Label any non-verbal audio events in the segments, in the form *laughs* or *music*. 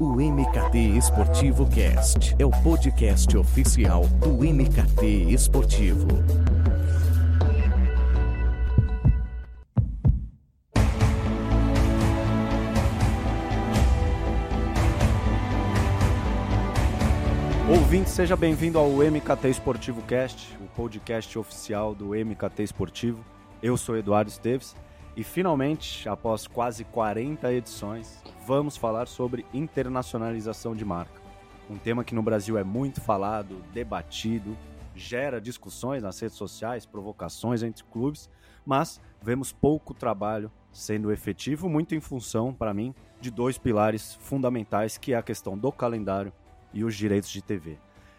O MKT Esportivo Cast é o podcast oficial do MKT Esportivo. Ouvinte, seja bem-vindo ao MKT Esportivo Cast, o podcast oficial do MKT Esportivo. Eu sou Eduardo Esteves e finalmente, após quase 40 edições, vamos falar sobre internacionalização de marca. Um tema que no Brasil é muito falado, debatido, gera discussões nas redes sociais, provocações entre clubes, mas vemos pouco trabalho sendo efetivo, muito em função, para mim, de dois pilares fundamentais, que é a questão do calendário e os direitos de TV.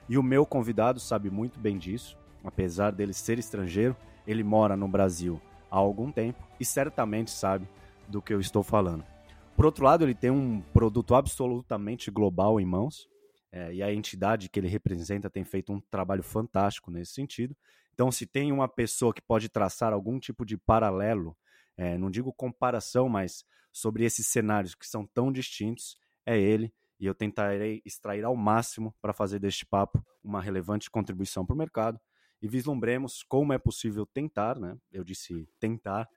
E o meu convidado sabe muito bem disso, apesar dele ser estrangeiro, ele mora no Brasil há algum tempo e certamente sabe do que eu estou falando. Por outro lado, ele tem um produto absolutamente global em mãos, é, e a entidade que ele representa tem feito um trabalho fantástico nesse sentido. Então, se tem uma pessoa que pode traçar algum tipo de paralelo, é, não digo comparação, mas sobre esses cenários que são tão distintos, é ele e eu tentarei extrair ao máximo para fazer deste papo uma relevante contribuição para o mercado e vislumbremos como é possível tentar, né? Eu disse tentar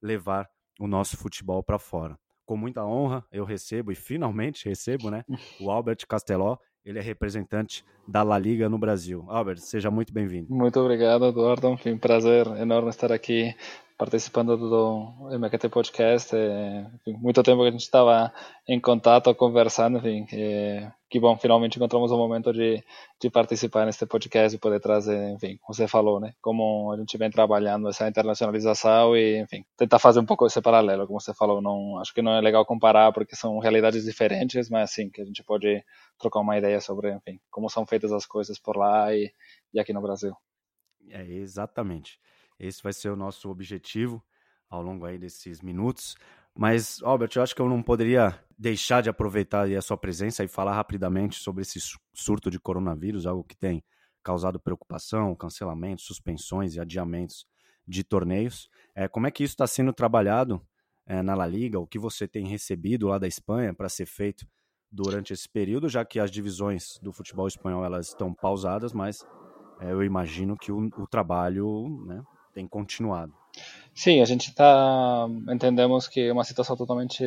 levar o nosso futebol para fora. Com muita honra, eu recebo e finalmente recebo, né, o Albert Casteló, ele é representante da La Liga no Brasil. Albert, seja muito bem-vindo. Muito obrigado, Eduardo. Enfim, prazer enorme estar aqui participando do MQT Podcast. É, enfim, muito tempo que a gente estava em contato, conversando. Enfim, é, que bom, finalmente encontramos o momento de, de participar neste podcast e poder trazer, enfim, como você falou, né? Como a gente vem trabalhando essa internacionalização e, enfim, tentar fazer um pouco esse paralelo, como você falou. Não, acho que não é legal comparar porque são realidades diferentes, mas sim que a gente pode trocar uma ideia sobre, enfim, como são feitas as coisas por lá e, e aqui no Brasil. É, exatamente. Esse vai ser o nosso objetivo ao longo aí desses minutos. Mas, Albert, eu acho que eu não poderia deixar de aproveitar a sua presença e falar rapidamente sobre esse surto de coronavírus, algo que tem causado preocupação, cancelamentos, suspensões e adiamentos de torneios. É, como é que isso está sendo trabalhado é, na La Liga? O que você tem recebido lá da Espanha para ser feito durante esse período, já que as divisões do futebol espanhol elas estão pausadas, mas é, eu imagino que o, o trabalho né, tem continuado. Sim, a gente está entendemos que é uma situação totalmente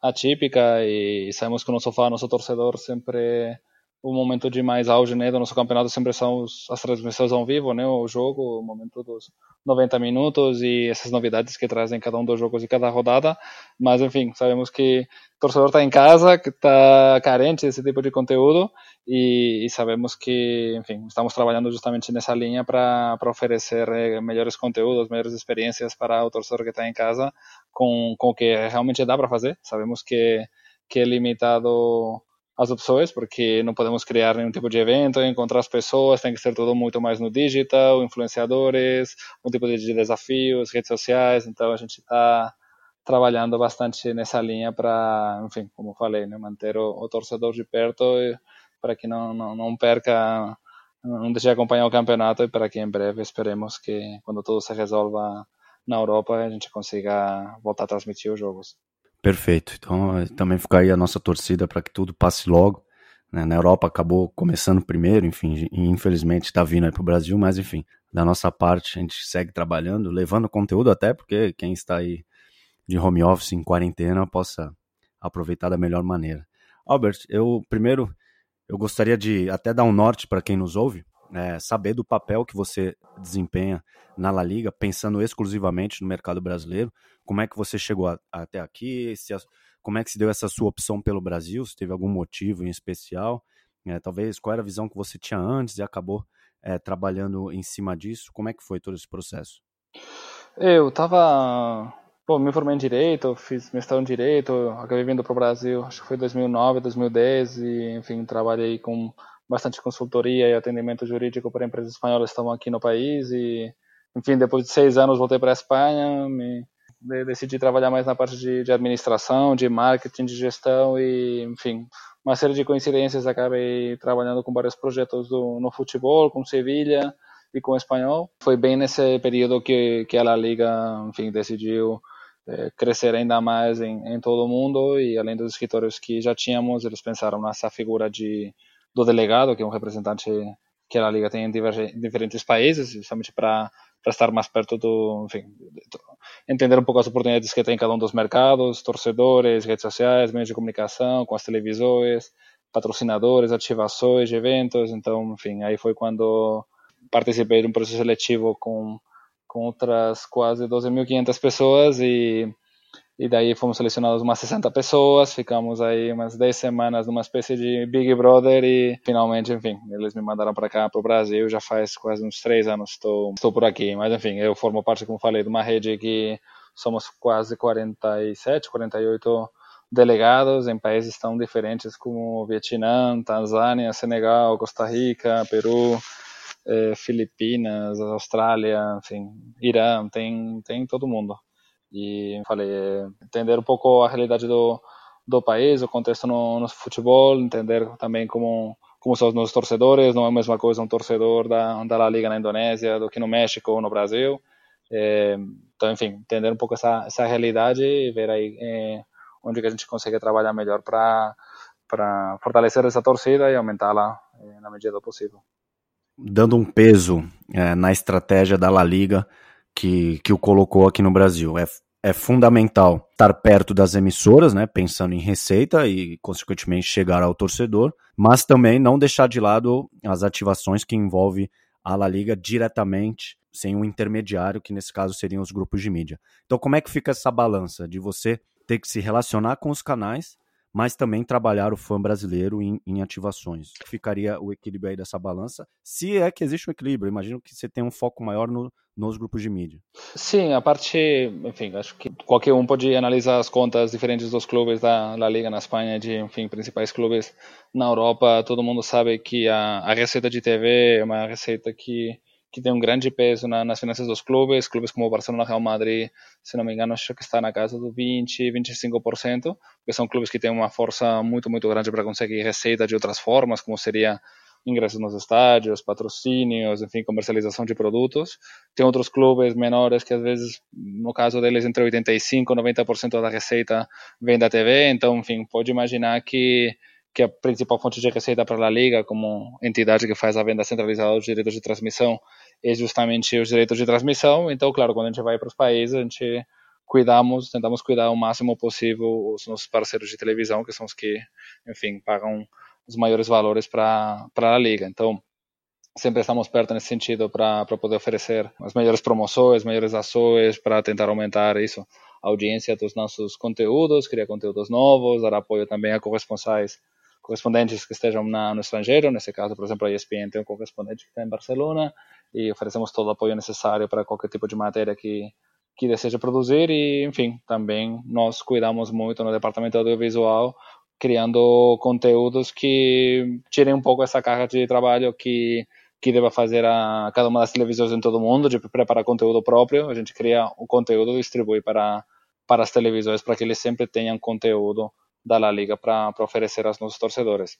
atípica e sabemos que o nosso fã, nosso torcedor sempre o momento de mais auge né, do nosso campeonato sempre são os, as transmissões ao vivo, né, o jogo, o momento dos 90 minutos e essas novidades que trazem cada um dos jogos e cada rodada. Mas, enfim, sabemos que o torcedor está em casa, que está carente desse tipo de conteúdo e, e, sabemos que, enfim, estamos trabalhando justamente nessa linha para oferecer eh, melhores conteúdos, melhores experiências para o torcedor que está em casa com, com o que realmente dá para fazer. Sabemos que, que é limitado as opções, porque não podemos criar nenhum tipo de evento, encontrar as pessoas, tem que ser tudo muito mais no digital, influenciadores, um tipo de desafios, redes sociais, então a gente está trabalhando bastante nessa linha para, enfim, como falei, né, manter o, o torcedor de perto para que não, não, não perca, não deixe de acompanhar o campeonato e para que em breve esperemos que quando tudo se resolva na Europa a gente consiga voltar a transmitir os jogos. Perfeito. Então, eh, também fica aí a nossa torcida para que tudo passe logo. Né? Na Europa acabou começando primeiro, enfim, infelizmente está vindo aí para o Brasil, mas enfim, da nossa parte a gente segue trabalhando, levando conteúdo até porque quem está aí de home office em quarentena possa aproveitar da melhor maneira. Albert, eu primeiro eu gostaria de até dar um norte para quem nos ouve, é, saber do papel que você desempenha na La Liga, pensando exclusivamente no mercado brasileiro. Como é que você chegou a, até aqui? Se a, como é que se deu essa sua opção pelo Brasil? Se teve algum motivo em especial? É, talvez qual era a visão que você tinha antes e acabou é, trabalhando em cima disso? Como é que foi todo esse processo? Eu estava Bom, me formei em Direito, fiz mestrado em Direito, acabei vindo para o Brasil, acho que foi 2009, 2010, e, enfim, trabalhei com bastante consultoria e atendimento jurídico para empresas espanholas que estavam aqui no país e, enfim, depois de seis anos voltei para a Espanha, me decidi trabalhar mais na parte de, de, administração, de marketing, de gestão e, enfim, uma série de coincidências acabei trabalhando com vários projetos do, no futebol, com Sevilha e com o espanhol. Foi bem nesse período que, que a La Liga, enfim, decidiu é, crescer ainda mais em, em todo o mundo e além dos escritórios que já tínhamos, eles pensaram nessa figura de do delegado, que é um representante que a Liga tem em diferentes países, justamente para para estar mais perto do, enfim, entender um pouco as oportunidades que tem cada um dos mercados, torcedores, redes sociais, meios de comunicação, com as televisões, patrocinadores, ativações eventos. Então, enfim, aí foi quando participei de um processo seletivo com, com outras quase 12.500 pessoas e e daí fomos selecionados umas 60 pessoas, ficamos aí umas 10 semanas numa espécie de Big Brother e finalmente, enfim, eles me mandaram para cá, para o Brasil, já faz quase uns 3 anos estou, estou por aqui, mas enfim, eu formo parte, como falei, de uma rede que somos quase 47, 48 delegados em países tão diferentes como Vietnã, Tanzânia, Senegal, Costa Rica, Peru, eh, Filipinas, Austrália, enfim, Irã, tem, tem todo mundo. E falei, entender um pouco a realidade do, do país, o contexto no, no futebol, entender também como como são os nossos torcedores, não é a mesma coisa um torcedor da, da La Liga na Indonésia do que no México ou no Brasil. É, então, enfim, entender um pouco essa, essa realidade e ver aí é, onde que a gente consegue trabalhar melhor para para fortalecer essa torcida e aumentá-la é, na medida do possível. Dando um peso é, na estratégia da La Liga, que, que o colocou aqui no Brasil. É, é fundamental estar perto das emissoras, né, pensando em receita e, consequentemente, chegar ao torcedor, mas também não deixar de lado as ativações que envolvem a La Liga diretamente, sem um intermediário, que nesse caso seriam os grupos de mídia. Então, como é que fica essa balança de você ter que se relacionar com os canais, mas também trabalhar o fã brasileiro em, em ativações? Ficaria o equilíbrio aí dessa balança, se é que existe um equilíbrio. Imagino que você tem um foco maior no, nos grupos de mídia. Sim, a parte, enfim, acho que qualquer um pode analisar as contas diferentes dos clubes da, Liga na Espanha, de, enfim, principais clubes na Europa. Todo mundo sabe que a, a receita de TV é uma receita que que tem um grande peso na, nas finanças dos clubes, clubes como o Barcelona, Real Madrid, se não me engano, acho que está na casa do 20, 25%, que são clubes que têm uma força muito, muito grande para conseguir receita de outras formas, como seria ingressos nos estádios, patrocínios, enfim, comercialização de produtos. Tem outros clubes menores que às vezes, no caso deles, entre 85 e 90% da receita vem da TV. Então, enfim, pode imaginar que que a principal fonte de receita para a Liga, como entidade que faz a venda centralizada dos direitos de transmissão, é justamente os direitos de transmissão. Então, claro, quando a gente vai para os países, a gente cuidamos, tentamos cuidar o máximo possível os nossos parceiros de televisão, que são os que, enfim, pagam os maiores valores para a liga. Então, sempre estamos perto nesse sentido para poder oferecer as melhores promoções, melhores ações, para tentar aumentar isso, a audiência dos nossos conteúdos, criar conteúdos novos, dar apoio também a corresponsais correspondentes que estejam na, no estrangeiro, nesse caso, por exemplo, a ESPN tem um correspondente que está em Barcelona e oferecemos todo o apoio necessário para qualquer tipo de matéria que, que deseja produzir e, enfim, também nós cuidamos muito no departamento audiovisual criando conteúdos que tirem um pouco essa carga de trabalho que que deva fazer a cada uma das televisões em todo o mundo de preparar conteúdo próprio. A gente cria o conteúdo e distribui para para as televisões para que eles sempre tenham conteúdo da La Liga para oferecer aos nossos torcedores.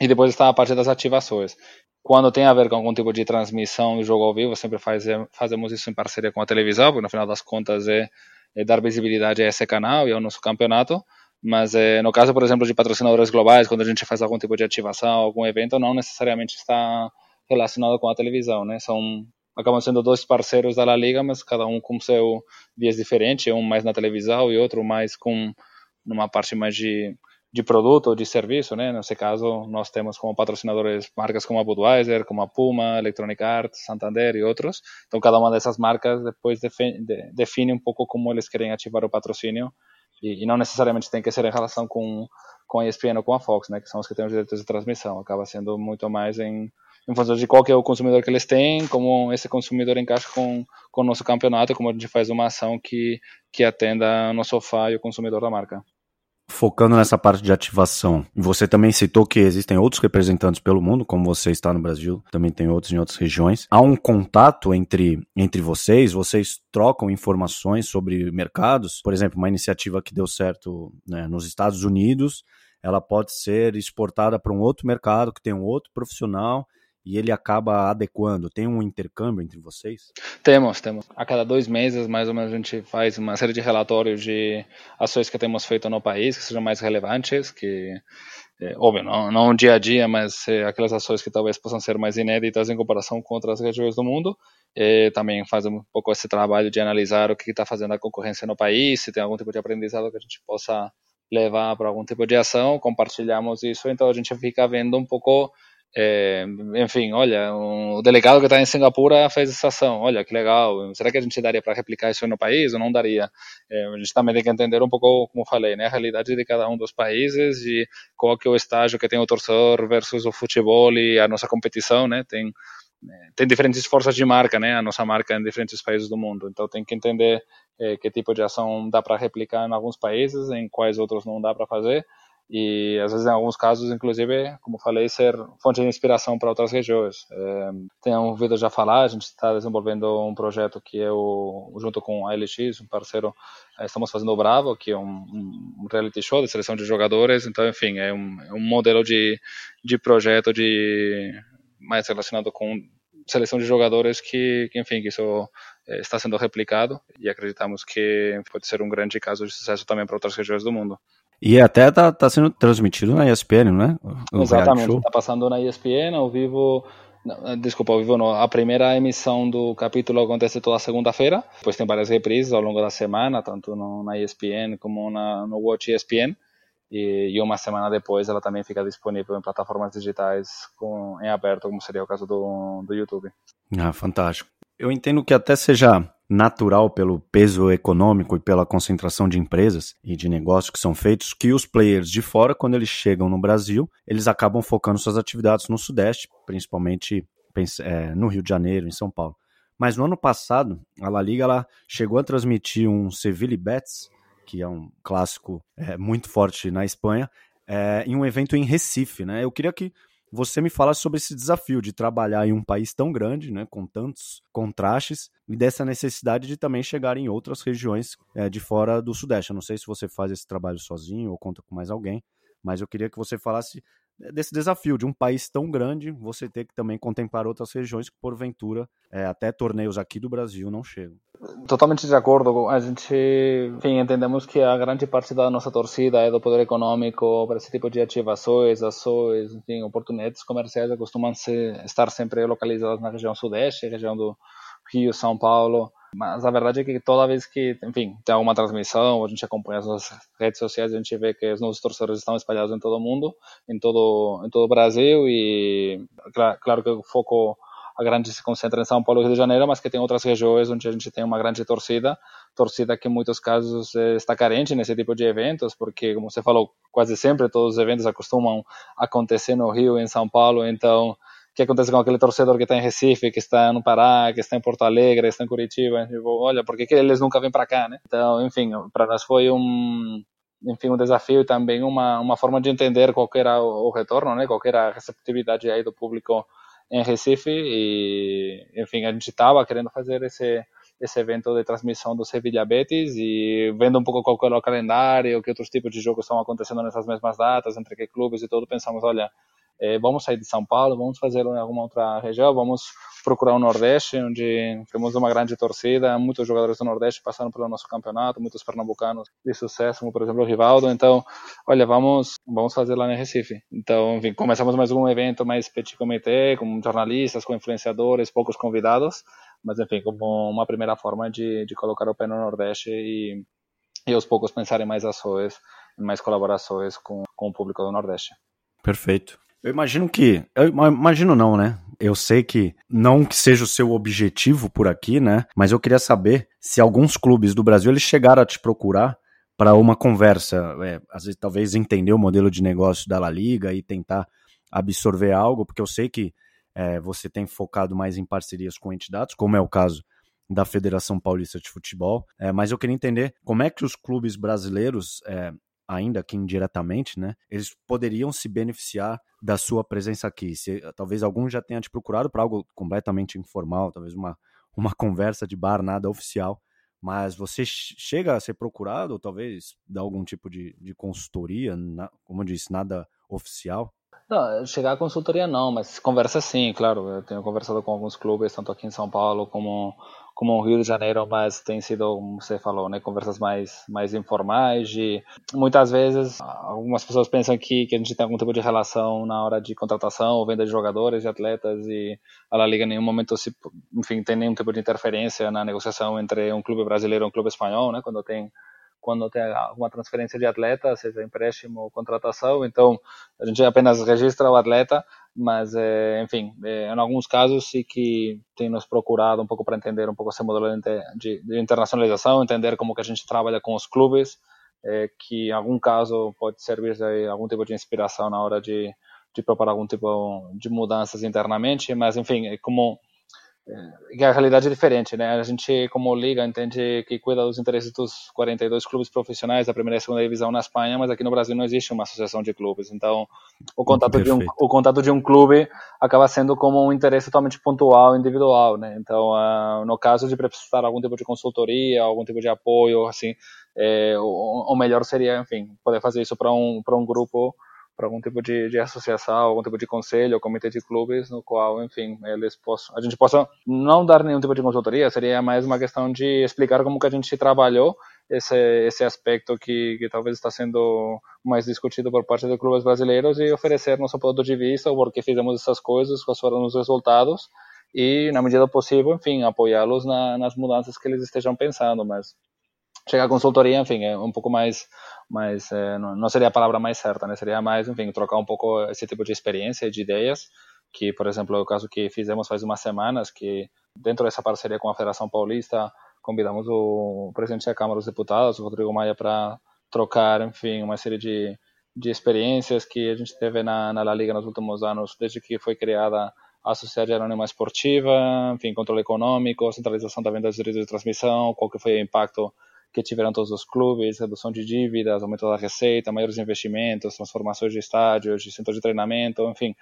E depois está a parte das ativações. Quando tem a ver com algum tipo de transmissão do jogo ao vivo, sempre faz, fazemos isso em parceria com a televisão, porque no final das contas é, é dar visibilidade a esse canal e ao nosso campeonato mas é, no caso, por exemplo, de patrocinadores globais, quando a gente faz algum tipo de ativação, algum evento, não necessariamente está relacionado com a televisão, né? São acabam sendo dois parceiros da La Liga, mas cada um com seu viés diferente, um mais na televisão e outro mais com numa parte mais de de produto ou de serviço, né? Nesse caso, nós temos como patrocinadores marcas como a Budweiser, como a Puma, Electronic Arts, Santander e outros. Então, cada uma dessas marcas depois define, define um pouco como eles querem ativar o patrocínio e, e, não necessariamente tem que ser em relação com, com a ESPN ou com a Fox, né, que são os que têm os direitos de transmissão. Acaba sendo muito mais em, em função de qual que é o consumidor que eles têm, como esse consumidor encaixa com, com o nosso campeonato, como a gente faz uma ação que, que atenda no sofá e o consumidor da marca focando nessa parte de ativação, você também citou que existem outros representantes pelo mundo, como você está no Brasil, também tem outros em outras regiões. Há um contato entre, entre vocês? Vocês trocam informações sobre mercados? Por exemplo, uma iniciativa que deu certo né, nos Estados Unidos, ela pode ser exportada para um outro mercado que tem um outro profissional e ele acaba adequando? Tem um intercâmbio entre vocês? Temos, temos. A cada dois meses, mais ou menos, a gente faz uma série de relatórios de ações que temos feito no país, que sejam mais relevantes, que, é, óbvio, não, não dia a dia, mas é, aquelas ações que talvez possam ser mais inéditas em comparação com outras regiões do mundo. E também faz um pouco esse trabalho de analisar o que está fazendo a concorrência no país, se tem algum tipo de aprendizado que a gente possa levar para algum tipo de ação, compartilhamos isso, então a gente fica vendo um pouco é, enfim, olha, o delegado que está em Singapura fez essa ação, olha que legal. Será que a gente daria para replicar isso no país ou não daria? É, a gente também tem que entender um pouco, como falei, né, a realidade de cada um dos países e qual que é o estágio que tem o torcedor versus o futebol e a nossa competição, né? Tem é, tem diferentes forças de marca, né? A nossa marca em diferentes países do mundo. Então tem que entender é, que tipo de ação dá para replicar em alguns países, em quais outros não dá para fazer e às vezes em alguns casos inclusive como falei ser fonte de inspiração para outras regiões. É, tenho ouvido já falar a gente está desenvolvendo um projeto que é o junto com a LX um parceiro é, estamos fazendo o Bravo que é um, um, reality show de seleção de jogadores. Então enfim é um, é um modelo de de projeto de mais relacionado com seleção de jogadores que, que enfim que isso é, está sendo replicado. E acreditamos que pode ser um grande caso de sucesso também para outras regiões do mundo e até tá, tá sendo transmitido na ESPN, não é? O Exatamente, está passando na ESPN ao vivo. Eh, desculpa, ao vivo não. A primeira emissão do capítulo acontece toda segunda-feira. Depois tem várias reprises ao longo da semana, tanto no, na ESPN como na, no Watch ESPN. E, e, uma semana depois ela também fica disponível em plataformas digitais com, em aberto, como seria o caso do, do YouTube. Ah, fantástico. Eu entendo que até seja natural pelo peso econômico e pela concentração de empresas e de negócios que são feitos, que os players de fora, quando eles chegam no Brasil, eles acabam focando suas atividades no Sudeste, principalmente é, no Rio de Janeiro, em São Paulo. Mas no ano passado, a La Liga ela chegou a transmitir um Sevilla Betis, que é um clássico é, muito forte na Espanha, é, em um evento em Recife. Né? Eu queria que você me fala sobre esse desafio de trabalhar em um país tão grande, né, com tantos contrastes, e dessa necessidade de também chegar em outras regiões é, de fora do Sudeste. Eu não sei se você faz esse trabalho sozinho ou conta com mais alguém, mas eu queria que você falasse desse desafio de um país tão grande, você ter que também contemplar outras regiões que, porventura, é, até torneios aqui do Brasil não chegam. Totalmente de acordo. A gente, enfim, entendemos que a grande parte da nossa torcida é do poder econômico para esse tipo de ativações, ações, enfim, oportunidades comerciais costumam -se estar sempre localizadas na região sudeste, região do Rio, São Paulo. Mas a verdade é que toda vez que, enfim, tem alguma transmissão, a gente acompanha as nossas redes sociais, a gente vê que os nossos torcedores estão espalhados em todo o mundo, em todo, em todo o Brasil e, claro que o foco a grande se concentra em São Paulo e Rio de Janeiro, mas que tem outras regiões onde a gente tem uma grande torcida, torcida que em muitos casos eh, está carente nesse tipo de eventos, porque, como você falou, quase sempre todos os eventos acostumam acontecer no Rio e em São Paulo, então que acontece com aquele torcedor que está em Recife, que está no Pará, que está em Porto Alegre, que está em Curitiba, tipo, olha, por que, eles nunca vêm para cá, né? Então, enfim, para nós foi um, enfim, um desafio e também uma, uma forma de entender qual era o, o retorno, né? Qual era a receptividade aí do público em Recife e, enfim, a gente estava querendo fazer esse esse evento de transmissão do Sevilla Betis e vendo um pouco qual era o calendário, que outros tipos de jogos estão acontecendo nessas mesmas datas, entre que clubes e tudo, pensamos, olha, é, vamos sair de São Paulo, vamos fazer em alguma outra região, vamos procurar o Nordeste, onde temos uma grande torcida, muitos jogadores do Nordeste passaram pelo nosso campeonato, muitos pernambucanos de sucesso, como por exemplo o Rivaldo, então, olha, vamos vamos fazer lá no Recife. Então, enfim, começamos mais um evento mais petit comité, com jornalistas, com influenciadores, poucos convidados, mas enfim, como uma primeira forma de, de colocar o pé no Nordeste e, e aos poucos pensar em mais ações, em mais colaborações com, com o público do Nordeste. Perfeito. Eu imagino que. Eu imagino não, né? Eu sei que não que seja o seu objetivo por aqui, né? Mas eu queria saber se alguns clubes do Brasil eles chegaram a te procurar para uma conversa, é, às vezes talvez entender o modelo de negócio da La Liga e tentar absorver algo, porque eu sei que é, você tem focado mais em parcerias com entidades, como é o caso da Federação Paulista de Futebol, é, mas eu queria entender como é que os clubes brasileiros é, ainda que indiretamente, né, eles poderiam se beneficiar da sua presença aqui. Se, talvez algum já tenha te procurado para algo completamente informal, talvez uma, *laughs* uma conversa de bar, nada oficial, mas você chega a ser procurado, ou talvez dar algum tipo de, de consultoria, na, como eu disse, nada oficial? Não, chegar à consultoria não, mas conversa sim, claro. Eu tenho conversado com alguns clubes, tanto aqui em São Paulo como como o Rio de Janeiro, mas tem sido, como você falou, né, conversas mais mais informais e muitas vezes algumas pessoas pensam que, que a gente tem algum tipo de relação na hora de contratação ou venda de jogadores e atletas e a La Liga em nenhum momento se, enfim, tem nenhum tipo de interferência na negociação entre um clube brasileiro e um clube espanhol, né, quando tem quando tem alguma transferência de atleta, seja empréstimo ou contratação. Então, a gente apenas registra o atleta, mas, é, enfim, em alguns casos sim que tem nos procurado um pouco para entender um pouco esse modelo de, internacionalização, entender como que a gente trabalha com os clubes, é, que em algum caso pode servir de algum tipo de inspiração na hora de, de preparar algum tipo de mudanças internamente, mas, enfim, é como a realidade é diferente, né? A gente, como liga, entende que cuida dos interesses dos 42 clubes profissionais da primeira e segunda divisão na Espanha, mas aqui no Brasil não existe uma associação de clubes. Então, o contato de um o contato de um clube acaba sendo como um interesse totalmente pontual, individual, né? Então, uh, no caso de precisar algum tipo de consultoria, algum tipo de apoio, assim, é, o, o melhor seria, enfim, poder fazer isso para um para um grupo para algum tipo de, de, associação, algum tipo de conselho, comitê de clubes, no qual, enfim, eles possam, a gente possa não dar nenhum tipo de consultoria, seria mais uma questão de explicar como que a gente trabalhou esse esse aspecto que, que talvez está sendo mais discutido por parte dos clubes brasileiros e oferecer nosso ponto de vista, o porquê fizemos essas coisas, quais foram os resultados e, na medida possível, enfim, apoiá-los na, nas mudanças que eles estejam pensando, mas chegar a consultoria, enfim, é um pouco mais mas é, não, seria a palavra mais certa, né? Seria mais, enfim, trocar um pouco esse tipo de experiência, de ideias, que, por exemplo, é o caso que fizemos faz umas semanas, que dentro dessa parceria com a Federação Paulista, convidamos o presidente da Câmara dos Deputados, o Rodrigo Maia, para trocar, enfim, uma série de, de experiências que a gente teve na, na La Liga nos últimos anos, desde que foi criada a Sociedade Anônima Esportiva, enfim, controle econômico, centralização da venda dos direitos de transmissão, qual que foi o impacto que tiveram todos os clubes, redução de dívidas, aumento da receita, maiores investimentos, transformações de estádios, de centros de treinamento, enfim,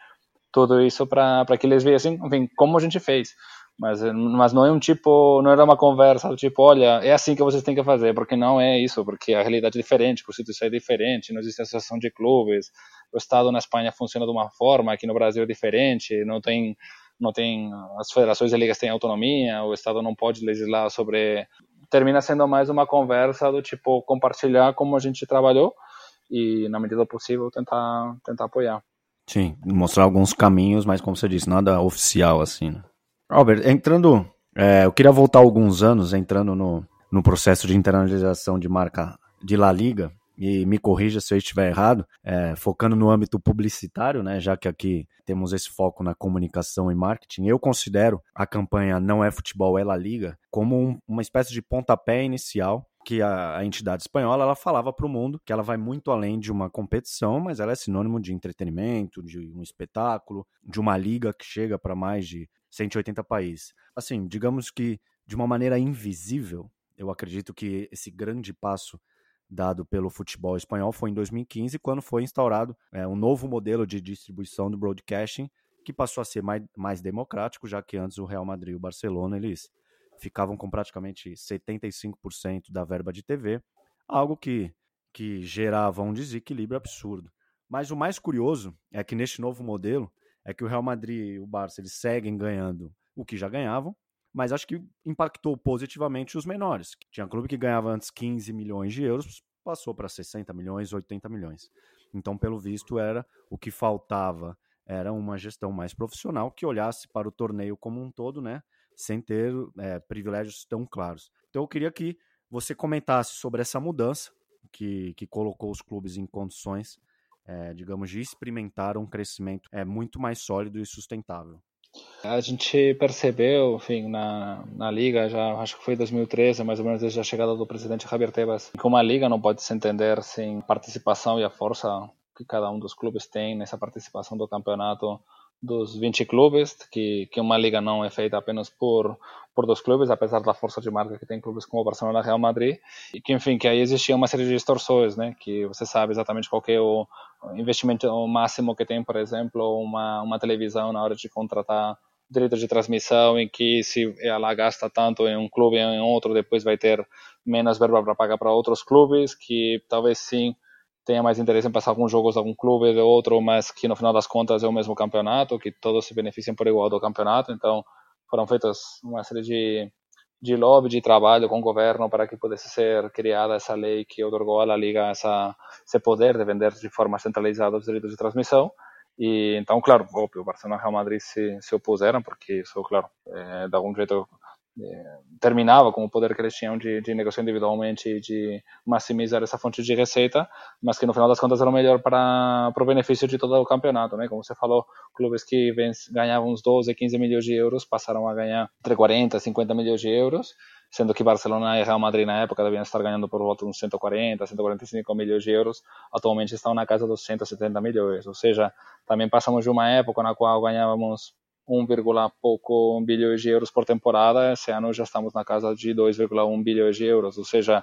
tudo isso para que eles vejam, enfim, como a gente fez. Mas, mas não é um tipo, não era uma conversa do tipo, olha, é assim que vocês têm que fazer, porque não é isso, porque a realidade é diferente, a Constituição é diferente, não existe associação de clubes, o Estado na Espanha funciona de uma forma, aqui no Brasil é diferente, não tem não tem as federações e ligas têm autonomia, o Estado não pode legislar sobre termina sendo mais uma conversa do tipo compartilhar como a gente trabalhou e na medida possível tentar tentar apoiar. Sim, mostrar alguns caminhos, mas como você disse, nada oficial assim. Né? Albert, entrando, é, eu queria voltar alguns anos entrando no, no processo de internalização de marca de La Liga e me corrija se eu estiver errado, é, focando no âmbito publicitário, né, já que aqui temos esse foco na comunicação e marketing, eu considero a campanha Não é Futebol, é La Liga como um, uma espécie de pontapé inicial que a, a, entidade espanhola ela falava para o mundo que ela vai muito além de uma competição, mas ela é sinônimo de entretenimento, de um espetáculo, de uma liga que chega para mais de 180 países. Assim, digamos que de uma maneira invisível, eu acredito que esse grande passo dado pelo futebol espanhol foi em 2015, quando foi instaurado é, um novo modelo de distribuição do broadcasting, que passou a ser mais, mais democrático, já que antes o Real Madrid e o Barcelona eles ficavam com praticamente 75% da verba de TV, algo que, que gerava um desequilíbrio absurdo. Mas o mais curioso é que neste novo modelo é que o Real Madrid e o Barça eles seguem ganhando o que já ganhavam, mas acho que impactou positivamente os menores. Tinha clube que ganhava antes 15 milhões de euros, passou para 60 milhões, 80 milhões. Então, pelo visto, era o que faltava era uma gestão mais profissional que olhasse para o torneio como um todo, né, sem ter é, privilégios tão claros. Então, eu queria que você comentasse sobre essa mudança que, que colocou os clubes em condições, é, digamos, de experimentar um crescimento é, muito mais sólido e sustentável. A gente percebeu, enfim, na, na liga, já acho que foi 2013, mais ou menos desde a chegada do presidente Javier Tebas, que uma liga não pode se entender sem participação e a força que cada um dos clubes tem nessa participação do campeonato dos 20 clubes, que, que uma liga não é feita apenas por, por dois clubes, apesar da força de marca que tem clubes como o Barcelona e Real Madrid, e que, enfim, que aí existia uma série de distorções, né, que você sabe exatamente qual é o investimento máximo que tem, por exemplo, uma, uma televisão na hora de contratar direitos de transmissão, em que se ela gasta tanto em um clube ou em outro, depois vai ter menos verba para pagar para outros clubes, que talvez sim tenha mais interesse em passar alguns jogos de algum clube de outro, mas que no final das contas é o mesmo campeonato, que todos se beneficiem por igual do campeonato. Então, foram feitas uma série de, de lobby, de trabalho com o governo para que pudesse ser criada essa lei que otorgou à Liga essa, esse poder de vender de forma centralizada os direitos de transmissão. E então, claro, óbvio, o Barcelona e o Real Madrid se, se opuseram, porque isso, claro, é, de algum jeito terminava com o poder que eles tinham de, de negociar individualmente e de maximizar essa fonte de receita, mas que no final das contas era o melhor para, para o benefício de todo o campeonato, né? Como você falou, clubes que ganhavam uns 12, 15 milhões de euros passaram a ganhar entre 40 e 50 milhões de euros, sendo que Barcelona e Real Madrid na época deviam estar ganhando por volta de uns 140, 145 milhões de euros, atualmente estão na casa dos 170 milhões, ou seja, também passamos de uma época na qual ganhávamos 1, pouco bilhões de euros por temporada, esse ano já estamos na casa de 2,1 bilhões de euros, ou seja,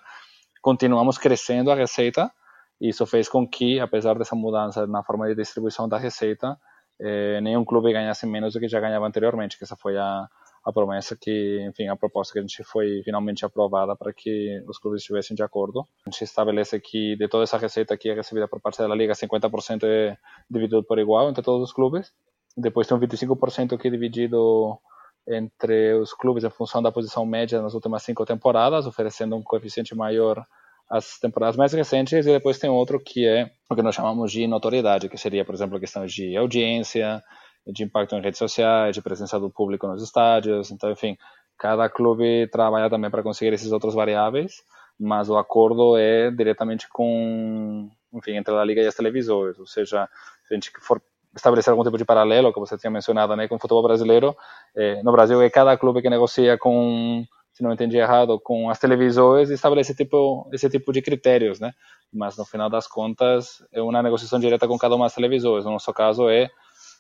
continuamos crescendo a receita, isso fez com que, apesar dessa mudança na forma de distribuição da receita, eh, nenhum clube ganhasse menos do que já ganhava anteriormente, que essa foi a, a promessa que, enfim, a proposta que a gente foi finalmente aprovada para que os clubes estivessem de acordo. A gente estabelece que de toda essa receita que é recebida por parte da Liga, 50% é dividido por igual entre todos os clubes, depois tem um 25% que é dividido entre os clubes em função da posição média nas últimas cinco temporadas, oferecendo um coeficiente maior às temporadas mais recentes, e depois tem outro que é o que nós chamamos de notoriedade, que seria, por exemplo, a questão de audiência, de impacto em redes sociais, de presença do público nos estádios. Então, enfim, cada clube trabalha também para conseguir esses outros variáveis, mas o acordo é diretamente com, enfim, entre a liga e as televisões. Ou seja, se a gente for estabelecer algum tipo de paralelo, que você tinha mencionado, né, com o futebol brasileiro. Eh, no Brasil é cada clube que negocia com, se não entendi errado, com as televisões e estabelece tipo, esse tipo de critérios, né? Mas no final das contas é uma negociação direta com cada uma das televisões. No nosso caso é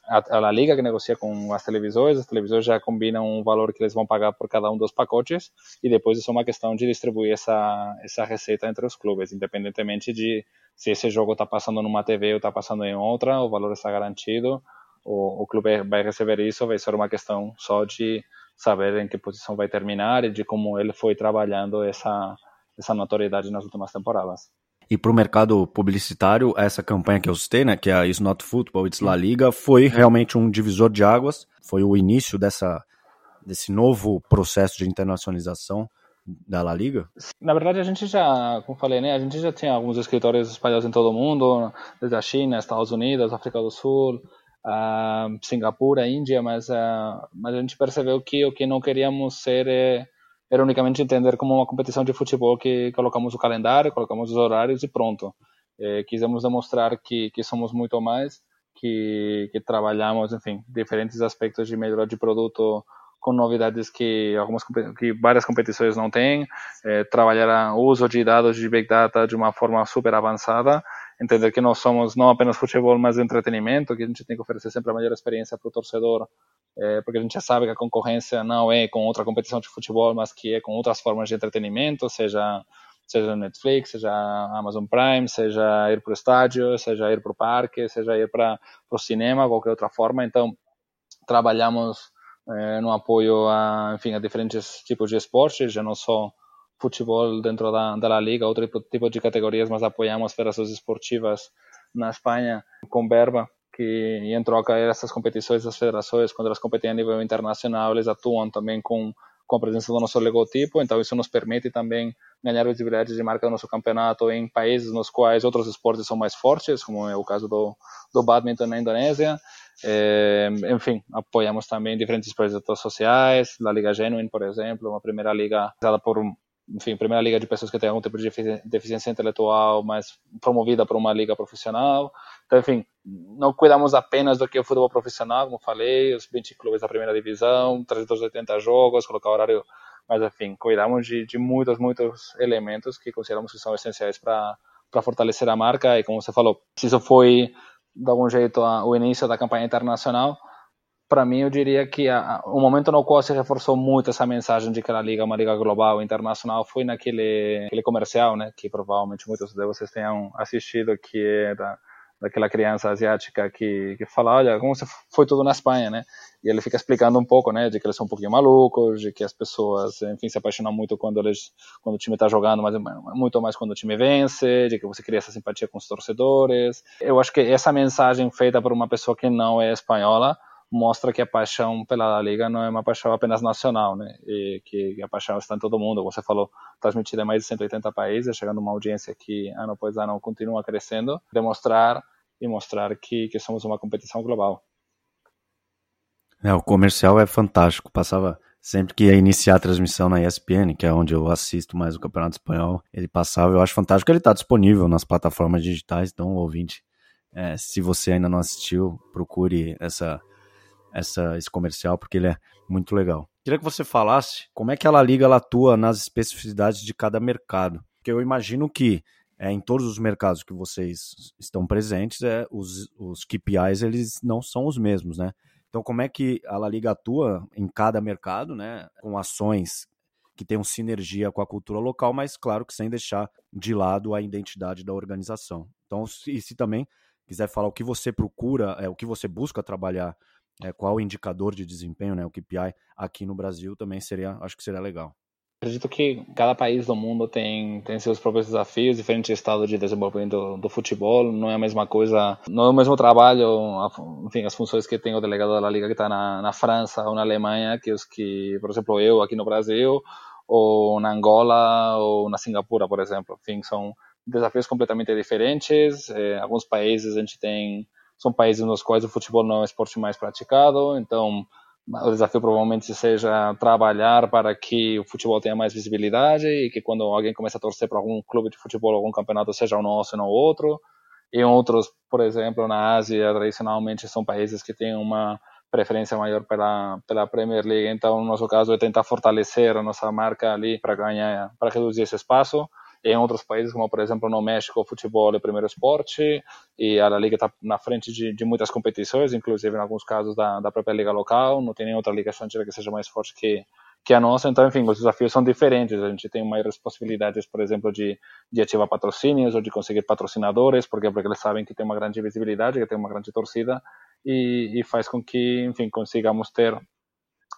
a, a Liga que negocia com as televisões, as televisões já combinam um valor que eles vão pagar por cada um dos pacotes e depois é só uma questão de distribuir essa, essa receita entre os clubes, independentemente de se esse jogo está passando numa TV ou está passando em outra, o valor está garantido, o, o clube vai receber isso, vai ser uma questão só de saber em que posição vai terminar e de como ele foi trabalhando essa, essa notoriedade nas últimas temporadas. E para o mercado publicitário, essa campanha que eu citei, né, que é a It's Not Football, It's La Liga, foi realmente um divisor de águas, foi o início dessa, desse novo processo de internacionalização da La Liga? Na verdade, a gente já, como falei, né, a gente já tinha alguns escritórios espalhados em todo o mundo, desde a China, Estados Unidos, África do Sul, uh, Singapura, Índia, mas, uh, mas a gente percebeu que o que não queríamos ser é era unicamente entender como uma competição de futebol que colocamos o calendário, colocamos os horários e pronto. É, quisemos demonstrar que, que somos muito mais, que, que trabalhamos, enfim, diferentes aspectos de melhoria de produto com novidades que algumas que várias competições não têm, é, trabalhar o uso de dados de big data de uma forma super avançada, entender que nós somos não apenas futebol, mas entretenimento, que a gente tem que oferecer sempre a melhor experiência para o torcedor é, porque a gente já sabe que a concorrência não é com outra competição de futebol, mas que é com outras formas de entretenimento, seja seja Netflix, seja Amazon Prime, seja ir para o estádio, seja ir para o parque, seja ir para o cinema, qualquer outra forma. Então, trabalhamos é, no apoio a, enfim, a diferentes tipos de esportes, já não só futebol dentro da, da Liga, outro tipo, tipo de categorias, mas apoiamos federações esportivas na Espanha com verba que em troca essas competições das federações, quando elas competem a nível internacional, eles atuam também com, com a presença do nosso logotipo, então isso nos permite também ganhar visibilidade de marca do nosso campeonato em países nos quais outros esportes são mais fortes, como é o caso do, do badminton na Indonésia. É, enfim, apoiamos também diferentes projetos sociais, a Liga Genuine, por exemplo, uma primeira liga dada por enfim, primeira liga de pessoas que têm algum tipo de deficiência intelectual, mas promovida por uma liga profissional. Então, enfim, não cuidamos apenas do que é o futebol profissional, como falei, os 20 clubes da primeira divisão, 380 jogos, colocar horário, mas, enfim, cuidamos de, de muitos, muitos elementos que consideramos que são essenciais para fortalecer a marca e como você falou, isso foi de algum jeito o início da campanha internacional, para mim, eu diria que a, o momento no qual se reforçou muito essa mensagem de que a liga é uma liga global, internacional, foi naquele aquele comercial, né, que provavelmente muitos de vocês tenham assistido, que é da, daquela criança asiática que, que fala, olha, como você foi tudo na Espanha, né? E ele fica explicando um pouco, né, de que eles são um pouquinho malucos, de que as pessoas, enfim, se apaixonam muito quando eles, quando o time está jogando, mas muito mais quando o time vence, de que você cria essa simpatia com os torcedores. Eu acho que essa mensagem feita por uma pessoa que não é espanhola mostra que a paixão pela Liga não é uma paixão apenas nacional, né? E que a paixão está em todo mundo. Você falou, transmitida em mais de 180 países, chegando a uma audiência que ano após ano continua crescendo, demonstrar e mostrar que, que somos uma competição global. É, o comercial é fantástico. Passava sempre que ia iniciar a transmissão na ESPN, que é onde eu assisto mais o Campeonato Espanhol, ele passava, eu acho fantástico. Ele está disponível nas plataformas digitais, então, ouvinte, é, se você ainda não assistiu, procure essa essa, esse comercial, porque ele é muito legal. Queria que você falasse como é que ela liga, ela atua nas especificidades de cada mercado. Porque eu imagino que é, em todos os mercados que vocês estão presentes, é, os, os KPIs eles não são os mesmos, né? Então, como é que a La Liga atua em cada mercado, né? Com ações que tenham sinergia com a cultura local, mas claro que sem deixar de lado a identidade da organização. Então, e se também quiser falar o que você procura, é, o que você busca trabalhar é, qual indicador de desempenho, né, o KPI, aqui no Brasil também seria, acho que seria legal. Acredito que cada país do mundo tem, tem seus próprios desafios, diferente estado de desenvolvimento do, do, futebol, não é a mesma coisa, não é o mesmo trabalho, enfim, as funções que tem o delegado da liga que está na, na França ou na Alemanha, que os que, por exemplo, eu aqui no Brasil, ou na Angola ou na Singapura, por exemplo. Enfim, são desafios completamente diferentes. É, alguns países a gente tem são países nos quais o futebol não é o esporte mais praticado, então o desafio provavelmente seja trabalhar para que o futebol tenha mais visibilidade e que quando alguém começa a torcer para algum clube de futebol, algum campeonato, seja o nosso e não outro. Em outros, por exemplo, na Ásia, tradicionalmente são países que têm uma preferência maior pela pela Premier League. Então, no nosso caso, é tentar fortalecer a nossa marca ali para ganhar, para reduzir esse espaço. Em outros países, como por exemplo no México, o futebol é o primeiro esporte e a La Liga está na frente de, de, muitas competições, inclusive em alguns casos da, da própria liga local. Não tem nenhuma outra liga estrangeira que seja mais forte que que a nossa. Então, enfim, os desafios são diferentes. A gente tem maiores possibilidades, por exemplo, de, de ativar patrocínios ou de conseguir patrocinadores, porque porque eles sabem que tem uma grande visibilidade, que tem uma grande torcida e, e faz com que, enfim, consigamos ter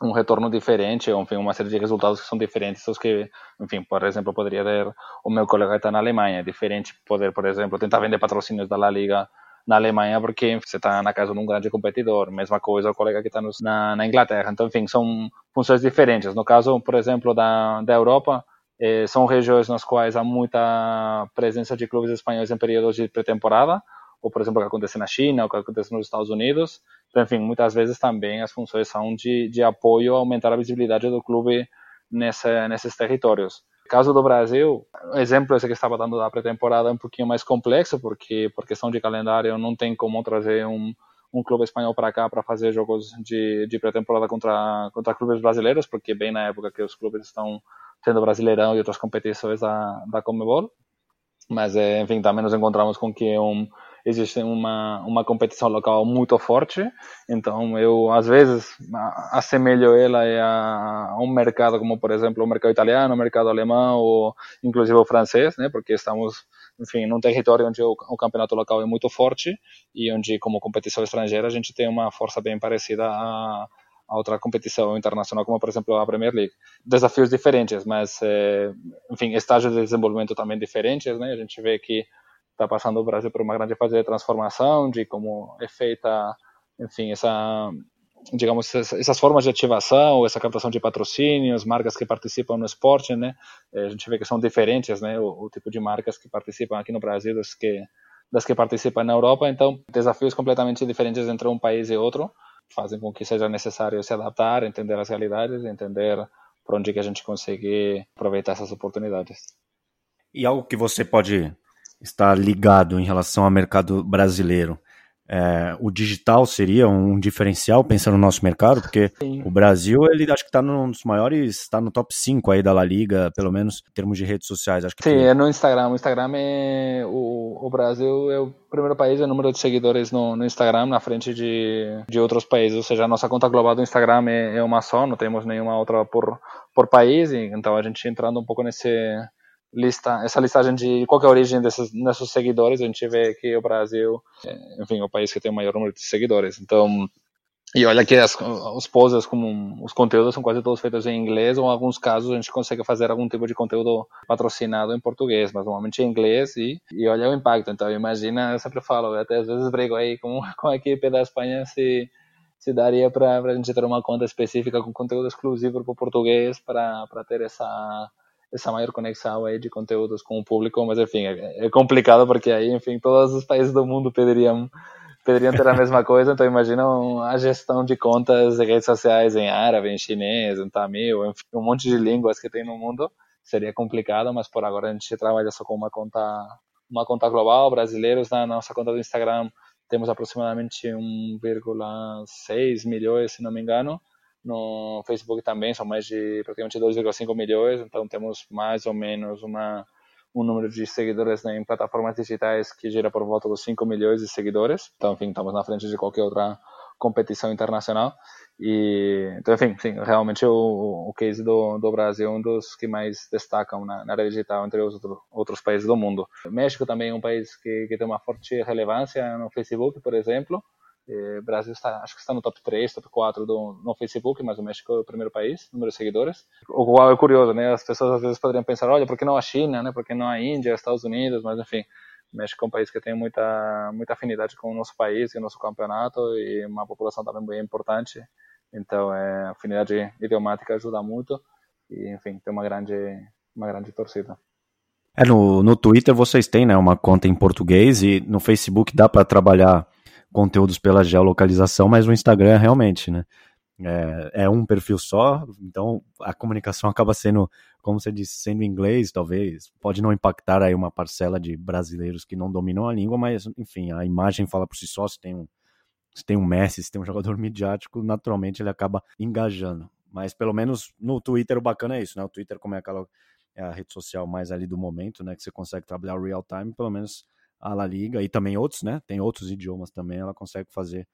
um retorno diferente, ou enfim, uma série de resultados que são diferentes dos que, enfim, por exemplo, poderia ter o meu colega que está na Alemanha. É diferente poder, por exemplo, tentar vender patrocínios da La Liga na Alemanha porque você está na casa de um grande competidor. Mesma coisa o colega que está na, na, Inglaterra. Então, enfim, são funções diferentes. No caso, por exemplo, da, da Europa, eh, são regiões nas quais há muita presença de clubes espanhóis em períodos de pré-temporada, ou por exemplo o que acontece na China, o que acontece nos Estados Unidos. Então, enfim, muitas vezes também as funções são de, de apoio a aumentar a visibilidade do clube nessa, nesses territórios. Caso do Brasil, o exemplo esse que estava dando da pré-temporada é um pouquinho mais complexo, porque por questão de calendário não tem como trazer um, um clube espanhol para cá para fazer jogos de, de pré-temporada contra, contra clubes brasileiros, porque bem na época que os clubes estão tendo Brasileirão e outras competições da, da Comebol. Mas, é, enfim, também nos encontramos com que um, existe uma, uma competição local muito forte, então eu às vezes assemelho ela a, um mercado como, por exemplo, o mercado italiano, o mercado alemão ou inclusive o francês, né, porque estamos, enfim, num território onde o, o campeonato local é muito forte e onde, como competição estrangeira, a gente tem uma força bem parecida a, a outra competição internacional, como por exemplo a Premier League. Desafios diferentes, mas, é, enfim, estágios de desenvolvimento também diferentes, né? A gente vê que está passando o Brasil por uma grande fase de transformação, de como é feita, enfim, essa digamos essas formas de ativação, essa captação de patrocínios, marcas que participam no esporte, né? A gente vê que são diferentes, né? O, o tipo de marcas que participam aqui no Brasil das que das que participam na Europa, então desafios completamente diferentes entre um país e outro fazem com que seja necessário se adaptar, entender as realidades, entender por onde que a gente consegue aproveitar essas oportunidades. E algo que você pode está ligado em relação ao mercado brasileiro. É, o digital seria um diferencial pensando no nosso mercado, porque Sim. o Brasil, ele acho que está num dos maiores, está no top 5 aí da La Liga, pelo menos em termos de redes sociais. Acho que Sim, é no Instagram. O Instagram é. O, o Brasil é o primeiro país em número de seguidores no, no, Instagram, na frente de, de outros países. Ou seja, a nossa conta global do Instagram é, é uma só, não temos nenhuma outra por, por país, então a gente entrando um pouco nesse lista, essa listagem de qual é a origem desses nossos seguidores, a gente vê que o Brasil, é, enfim, é o país que tem o maior número de seguidores. Então, e olha que as, os posts, como os conteúdos são quase todos feitos em inglês, ou em alguns casos a gente consegue fazer algum tipo de conteúdo patrocinado em português, mas normalmente em inglês e, e olha o impacto. Então imagina, eu sempre falo, até às vezes brigo aí com, *laughs* com a equipe da Espanha se, se daria para a gente ter uma conta específica com conteúdo exclusivo para o português para ter essa essa maior conexão aí de conteúdos com o público, mas enfim, é, é complicado porque aí, enfim, todos os países do mundo pediriam poderiam ter a mesma *laughs* coisa, então imaginam a gestão de contas de redes sociais em árabe, em chinês, em tamil, enfim, um monte de línguas que tem no mundo. Seria complicado, mas por agora a gente trabalha só com uma conta, uma conta global. Brasileiros na nossa conta do Instagram temos aproximadamente 1,6 milhões, se não me engano. No Facebook também são mais de praticamente 2,5 milhões, então temos mais ou menos uma um número de seguidores em plataformas digitais que gira por volta dos 5 milhões de seguidores. Então, enfim, estamos na frente de qualquer outra competição internacional. E, então, enfim, sim, realmente o, o case do, do Brasil é um dos que mais destacam na, na área digital entre os outro, outros países do mundo. O México também é um país que, que tem uma forte relevância no Facebook, por exemplo. É, Brasil está, acho que está no top 3, top 4 do, no Facebook, mas o México é o primeiro país, número de seguidores. O qual é curioso, né? As pessoas às vezes poderiam pensar, olha, por que não a China, né? Por que não a Índia, Estados Unidos? Mas enfim, o México é um país que tem muita muita afinidade com o nosso país e o nosso campeonato e uma população também bem importante. Então, é, a afinidade idiomática ajuda muito e, enfim, tem uma grande uma grande torcida. É, no, no Twitter vocês têm né, uma conta em português e no Facebook dá para trabalhar conteúdos pela geolocalização, mas o Instagram realmente, né? É, é, um perfil só, então a comunicação acaba sendo, como você disse, sendo inglês, talvez. Pode não impactar aí uma parcela de brasileiros que não dominam a língua, mas, enfim, a imagem fala por si só. Se tem um, se tem um Messi, se tem um jogador *laughs* midiático, naturalmente ele acaba engajando. Mas pelo menos no Twitter o bacana é isso, né? O Twitter, como é aquela é a rede social mais ali do momento, né? Que você consegue trabalhar real time, pelo menos a La Liga e também outros, né? Tem outros idiomas também, ela consegue fazer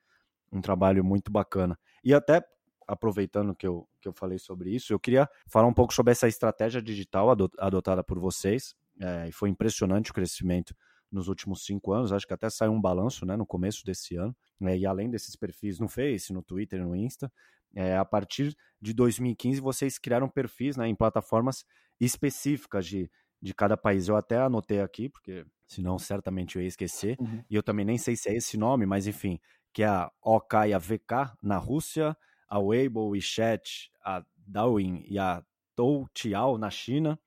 um trabalho muito bacana. E até aproveitando que eu, que eu falei sobre isso, eu queria falar um pouco sobre essa estratégia digital adotada por vocês. É, foi impressionante o crescimento nos últimos cinco anos. Acho que até saiu um balanço né, no começo desse ano. É, e além desses perfis no Face, no Twitter, no Insta, é, a partir de 2015 vocês criaram perfis né, em plataformas específicas de de cada país. Eu até anotei aqui, porque senão certamente eu ia esquecer. Uhum. E eu também nem sei se é esse nome, mas enfim, que é a OK e a VK na Rússia, a Weibo, WeChat, a Douyin e a Toutiao na China,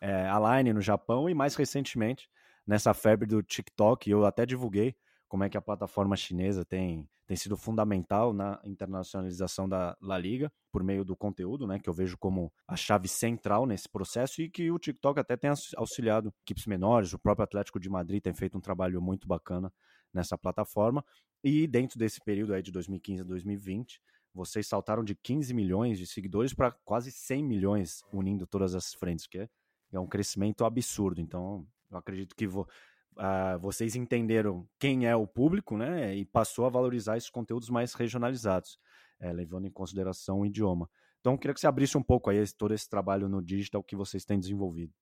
é, a Line no Japão e mais recentemente nessa febre do TikTok, eu até divulguei como é que a plataforma chinesa tem, tem sido fundamental na internacionalização da La Liga por meio do conteúdo, né, que eu vejo como a chave central nesse processo e que o TikTok até tem auxiliado equipes menores, o próprio Atlético de Madrid tem feito um trabalho muito bacana nessa plataforma e dentro desse período aí de 2015 a 2020, vocês saltaram de 15 milhões de seguidores para quase 100 milhões unindo todas as frentes, que é, é um crescimento absurdo. Então, eu acredito que vou, uh, vocês entenderam quem é o público, né? E passou a valorizar esses conteúdos mais regionalizados, é, levando em consideração o idioma. Então, queria que você abrisse um pouco aí todo esse trabalho no digital que vocês têm desenvolvido.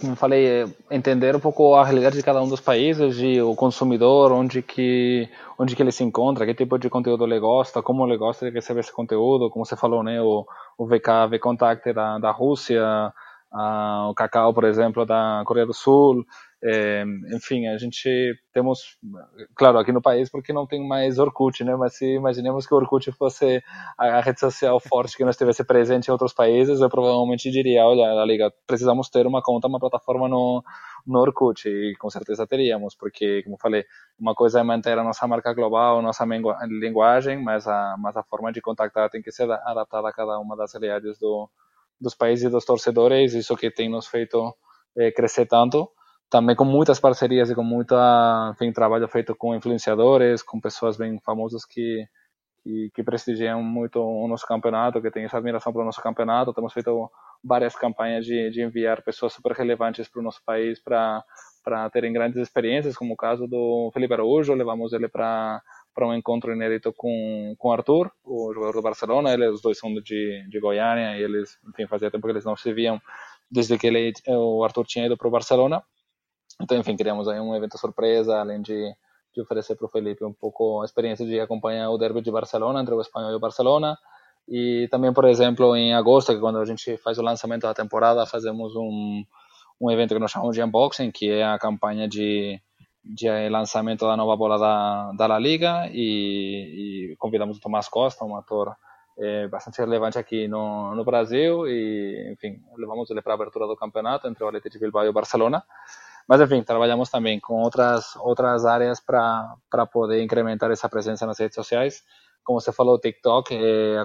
Como falei, é, entender um pouco a realidade de cada um dos países, e o consumidor, onde que onde que ele se encontra, que tipo de conteúdo ele gosta, como ele gosta de receber esse conteúdo, como você falou, né, o, o VK, VContact da, da Rússia, a, o Cacau, por exemplo, da Coreia do Sul, é, enfim, a gente temos, claro, aqui no país porque não tem mais Orkut, né? Mas se imaginemos que o Orkut fosse a rede social forte que não estivesse presente em outros países, eu provavelmente diria, olha, liga, precisamos ter uma conta, uma plataforma no, no Orkut e com certeza teríamos, porque, como falei, uma coisa é manter a nossa marca global, nossa linguagem, mas a, mas a forma de contactar tem que ser adaptada a cada uma das realidades do, dos países e dos torcedores, isso que tem nos feito é, crescer tanto também com muitas parcerias e com muita enfim, trabalho feito com influenciadores, com pessoas bem famosas que, que, que prestigiam muito o nosso campeonato, que têm essa admiração para o nosso campeonato. Temos feito várias campanhas de, de enviar pessoas super relevantes para o nosso país para para terem grandes experiências, como o caso do Felipe Araújo, levamos ele para para um encontro inédito com com Arthur, o jogador do Barcelona, eles os dois são de, de Goiânia e eles, enfim, fazia tempo que eles não se viam desde que ele, o Arthur tinha ido para o Barcelona. Então, enfim, criamos aí um evento surpresa, além de, de oferecer para o Felipe um pouco a experiência de acompanhar o derby de Barcelona, entre o Espanhol e o Barcelona. E também, por exemplo, em agosto, que é quando a gente faz o lançamento da temporada, fazemos um, um evento que nós chamamos de unboxing, que é a campanha de, de lançamento da nova bola da, da La Liga e, e convidamos o Tomás Costa, um ator é, bastante relevante aqui no, no Brasil e, enfim, levamos ele para a abertura do campeonato entre o Atlético de Bilbao e o Barcelona. Mas, enfim, trabalhamos também com outras, outras áreas para poder incrementar essa presença nas redes sociais. Como você falou, o TikTok, é,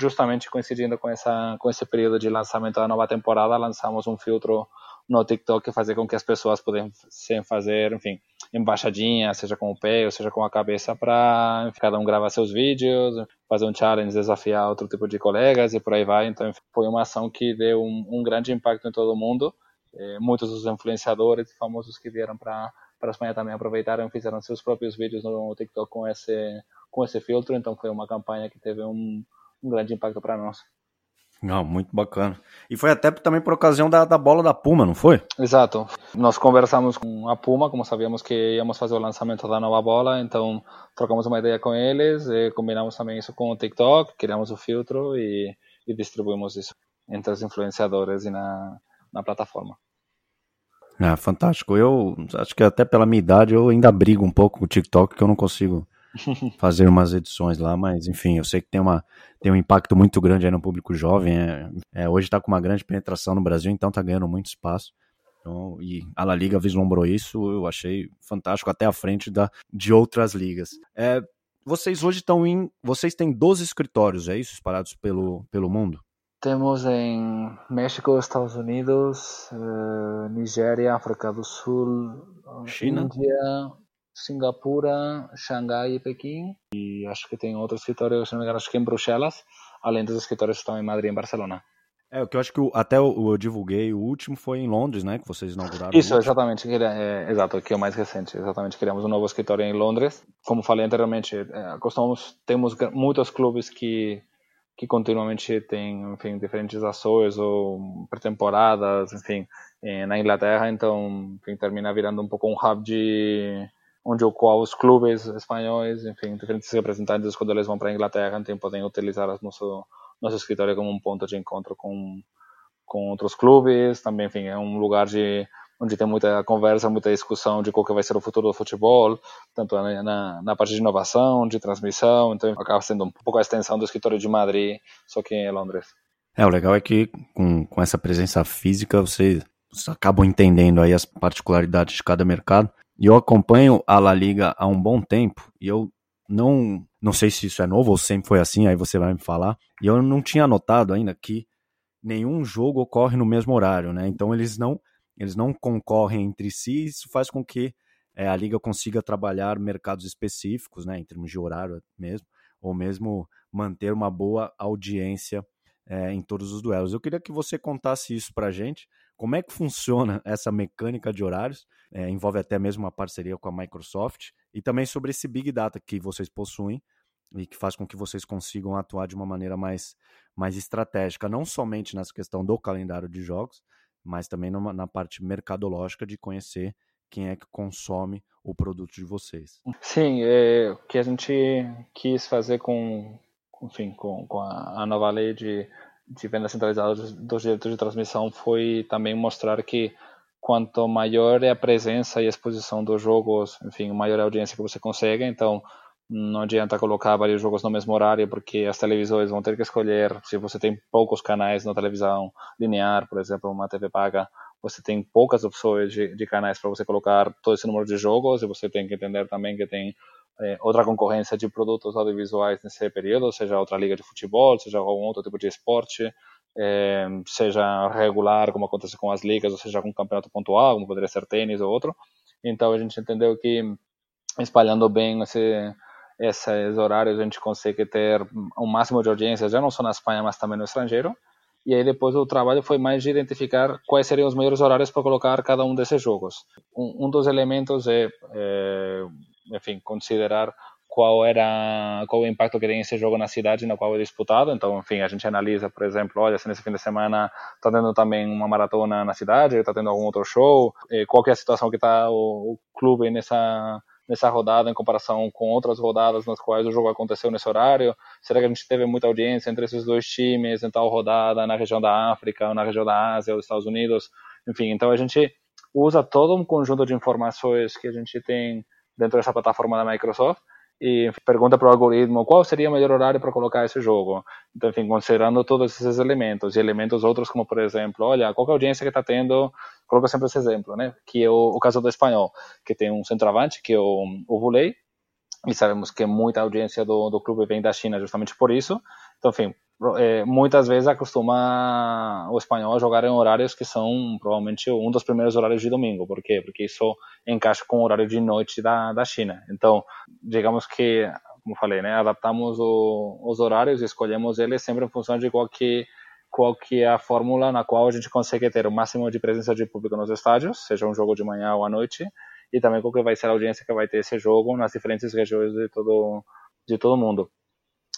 justamente coincidindo com, essa, com esse período de lançamento da nova temporada, lançamos um filtro no TikTok que fazer com que as pessoas pudessem fazer, enfim, embaixadinha, seja com o pé ou seja com a cabeça, para cada um gravar seus vídeos, fazer um challenge, desafiar outro tipo de colegas e por aí vai. Então, foi uma ação que deu um, um grande impacto em todo mundo eh, muitos dos influenciadores famosos que vieram para para a Espanha também aproveitaram e fizeram seus próprios vídeos no TikTok com esse com esse filtro então foi uma campanha que teve um, um grande impacto para nós não, muito bacana. E foi até também por ocasião da, da bola da Puma, não foi? Exato. Nós conversamos com a Puma, como sabíamos que íamos fazer o lançamento da nova bola, então trocamos uma ideia com eles, e combinamos também isso com o TikTok, criamos o filtro e, e distribuímos isso entre os influenciadores e na, na plataforma. É, fantástico. Eu acho que até pela minha idade eu ainda brigo um pouco com o TikTok, que eu não consigo *laughs* fazer umas edições lá, mas enfim, eu sei que tem, uma, tem um impacto muito grande aí no público jovem. É, é hoje está com uma grande penetração no Brasil, então está ganhando muito espaço. Então, e a La Liga vislumbrou isso, eu achei fantástico, até à frente da, de outras ligas. É, vocês hoje estão em. Vocês têm 12 escritórios, é isso? Espalhados pelo, pelo mundo? Temos em México, Estados Unidos, uh, Nigéria, África do Sul, China, Índia, Singapura, Xangai e Pequim. E acho que tem outro escritório, se não me engano, acho que em Bruxelas, além dos escritórios que estão em Madrid e em Barcelona. É, o que eu acho que o, até eu, eu, divulguei, o último foi em Londres, né? Que vocês inauguraram. Isso, exatamente. Que é, exato, que é o mais recente. Exatamente, criamos um novo escritório em Londres. Como falei anteriormente, é, costumamos, temos muitos clubes que que continuamente tem, enfim, diferentes ações ou pré-temporadas, enfim, eh, na Inglaterra, então, enfim, termina virando um pouco um hub de onde o qual os clubes espanhóis, enfim, diferentes representantes. Quando eles vão para a Inglaterra, então podem utilizar nosso nosso escritório como um ponto de encontro com com outros clubes, também, enfim, é um lugar de onde tem muita conversa, muita discussão de qual que vai ser o futuro do futebol, tanto na, na parte de inovação, de transmissão, então acaba sendo um pouco a extensão do escritório de Madrid, só que em Londres. É, o legal é que com, com essa presença física vocês, vocês acabam entendendo aí as particularidades de cada mercado. E eu acompanho a La Liga há um bom tempo e eu não, não sei se isso é novo ou sempre foi assim, aí você vai me falar. E eu não tinha notado ainda que nenhum jogo ocorre no mesmo horário, né? Então eles não eles não concorrem entre si, isso faz com que é, a liga consiga trabalhar mercados específicos, né, em termos de horário mesmo, ou mesmo manter uma boa audiência é, em todos os duelos. Eu queria que você contasse isso para gente, como é que funciona *laughs* essa mecânica de horários, é, envolve até mesmo uma parceria com a Microsoft, e também sobre esse Big Data que vocês possuem e que faz com que vocês consigam atuar de uma maneira mais, mais estratégica, não somente nessa questão do calendário de jogos, mas também numa, na parte mercadológica de conhecer quem é que consome o produto de vocês. Sim, é, o que a gente quis fazer com, enfim, com, com a, a nova lei de, de venda centralizada dos, direitos de transmissão foi também mostrar que quanto maior é a presença e a exposição dos jogos, enfim, maior a audiência que você consegue. Então, não adianta colocar vários jogos no mesmo horário, porque as televisões vão ter que escolher. Se você tem poucos canais na televisão linear, por exemplo, uma TV paga, você tem poucas opções de, de canais para você colocar todo esse número de jogos, e você tem que entender também que tem é, outra concorrência de produtos audiovisuais nesse período, seja outra liga de futebol, seja algum outro tipo de esporte, é, seja regular, como acontece com as ligas, ou seja com um campeonato pontual, como poderia ser tênis ou outro. Então a gente entendeu que espalhando bem esse esses horários a gente consegue ter um máximo de audiência, já não só na Espanha, mas também no estrangeiro. E aí depois o trabalho foi mais de identificar quais seriam os melhores horários para colocar cada um desses jogos. Um, um dos elementos é, é, enfim, considerar qual era qual o impacto que tem esse jogo na cidade na qual é disputado. Então, enfim, a gente analisa, por exemplo, olha, se nesse fim de semana está tendo também uma maratona na cidade, está tendo algum outro show, qual é a situação que está o, o clube nessa nessa rodada em comparação com outras rodadas nas quais o jogo aconteceu nesse horário? Será que a gente teve muita audiência entre esses dois times em tal rodada na região da África na região da Ásia dos Estados Unidos? Enfim, então a gente usa todo um conjunto de informações que a gente tem dentro dessa plataforma da Microsoft e pergunta para o algoritmo qual seria o melhor horário para colocar esse jogo. Então, enfim, considerando todos esses elementos e elementos outros como, por exemplo, olha, qual é a audiência que está tendo, coloco sempre esse exemplo, né, que é o, o, caso do espanhol, que tem um centroavante, que é o, o Vulei, e sabemos que muita audiência do, do clube vem da China justamente por isso. Então, enfim, é, muitas vezes acostuma o espanhol a jogar em horários que são provavelmente um dos primeiros horários de domingo. Por quê? Porque isso encaixa com o horário de noite da, da China. Então, digamos que, como falei, né, adaptamos o, os horários e escolhemos eles sempre em função de qual que, qual que é a fórmula na qual a gente consegue ter o máximo de presença de público nos estádios, seja um jogo de manhã ou à noite, e também qual que vai ser a audiência que vai ter esse jogo nas diferentes regiões de todo, de todo mundo.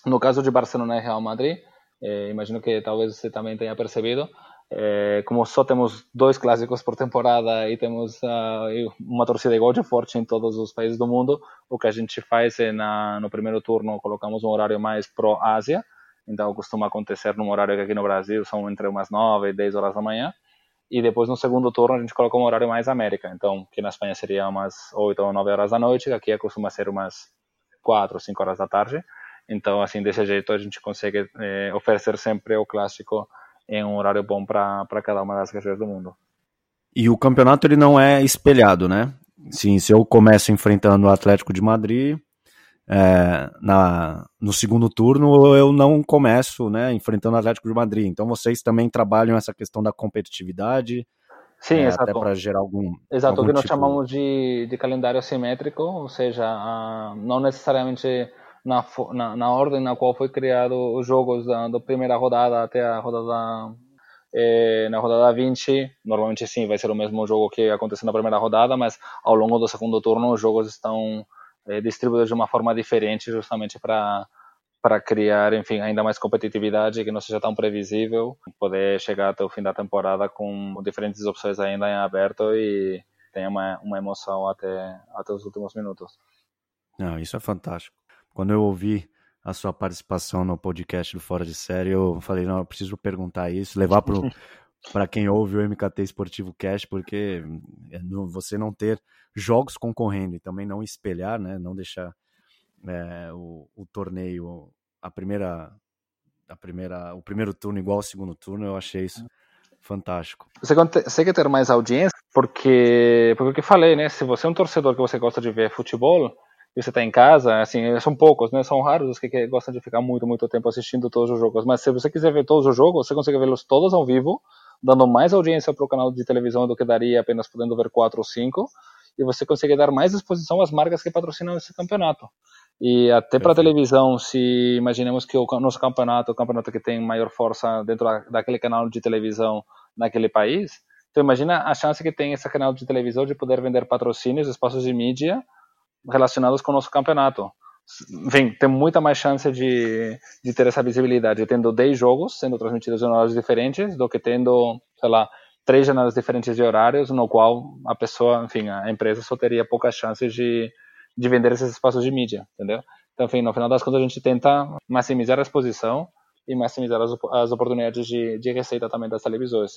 No caso de Barcelona e Real Madrid, eh, imagino que talvez você também tenha percebido, eh, como só temos dois clássicos por temporada e temos uh, uma torcida igual de forte em todos os países do mundo, o que a gente faz é na, no primeiro turno colocamos um horário mais pró-Ásia, então costuma acontecer num horário que aqui no Brasil são entre umas 9 e 10 horas da manhã, e depois no segundo turno a gente coloca um horário mais América, então que na Espanha seria umas 8 ou 9 horas da noite, aqui costuma ser umas 4 ou 5 horas da tarde, então, assim, desse jeito a gente consegue é, oferecer sempre o clássico em um horário bom para cada uma das regiões do mundo. E o campeonato ele não é espelhado, né? Sim, se eu começo enfrentando o Atlético de Madrid é, na, no segundo turno, eu não começo né, enfrentando o Atlético de Madrid. Então vocês também trabalham essa questão da competitividade. Sim, é, Até para gerar algum. Exato, algum o que nós tipo... chamamos de, de calendário simétrico, ou seja, não necessariamente na, na, na, ordem na qual foi criado os jogos da, da primeira rodada até a rodada é, na rodada 20, normalmente sim, vai ser o mesmo jogo que aconteceu na primeira rodada, mas ao longo do segundo turno os jogos estão é, distribuídos de uma forma diferente, justamente para para criar, enfim, ainda mais competitividade que não seja tão previsível, poder chegar até o fim da temporada com diferentes opções ainda em aberto e tenha uma, uma emoção até até os últimos minutos. Não, isso é fantástico. Quando eu ouvi a sua participação no podcast do Fora de Série, eu falei, não, eu preciso perguntar isso, levar para *laughs* quem ouve o MKT Esportivo Cast, porque é, você não ter jogos concorrendo e também não espelhar, né, não deixar é, o, o torneio, a primeira, a primeira, o primeiro turno igual ao segundo turno, eu achei isso fantástico. Você consegue ter mais audiência porque, porque eu falei, né, se você é um torcedor que você gosta de ver futebol, e você está em casa, assim, são poucos, né? São raros os que, que, gostam de ficar muito, muito tempo assistindo todos os jogos. Mas se você quiser ver todos os jogos, você consegue vê-los todos ao vivo, dando mais audiência para o canal de televisão do que daria apenas podendo ver quatro ou cinco. E você consegue dar mais exposição às marcas que patrocinam esse campeonato. E até para a televisão, se imaginemos que o nosso campeonato, o campeonato que tem maior força dentro daquele canal de televisão naquele país, então imagina a chance que tem esse canal de televisão de poder vender patrocínios, espaços de mídia relacionados com o nosso campeonato. Vem, tem muita mais chance de, de ter essa visibilidade tendo 10 jogos sendo transmitidos em horários diferentes do que tendo, sei lá, três janelas diferentes de horários, no qual a pessoa, enfim, a empresa só teria poucas chances de, de vender esses espaços de mídia, entendeu? Então, enfim, no final das contas, a gente tenta maximizar a exposição e maximizar as, as oportunidades de, de receita também das televisões.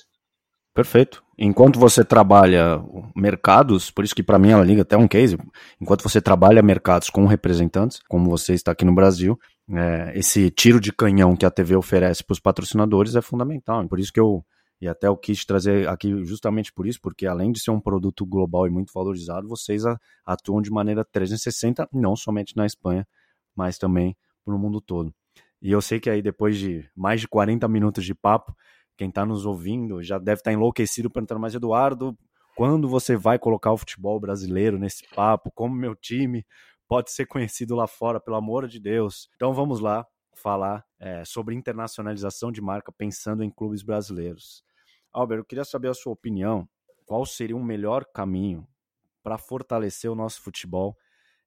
Perfeito. Enquanto você trabalha mercados, por isso que para mim ela liga até um case, enquanto você trabalha mercados com representantes, como você está aqui no Brasil, é, esse tiro de canhão que a TV oferece para os patrocinadores é fundamental. Por isso que eu e até eu quis trazer aqui justamente por isso, porque além de ser um produto global e muito valorizado, vocês atuam de maneira 360, não somente na Espanha, mas também no mundo todo. E eu sei que aí depois de mais de 40 minutos de papo, quem está nos ouvindo já deve estar tá enlouquecido perguntando, mas Eduardo, quando você vai colocar o futebol brasileiro nesse papo? Como meu time pode ser conhecido lá fora, pelo amor de Deus? Então vamos lá falar é, sobre internacionalização de marca pensando em clubes brasileiros. Albert, eu queria saber a sua opinião. Qual seria o melhor caminho para fortalecer o nosso futebol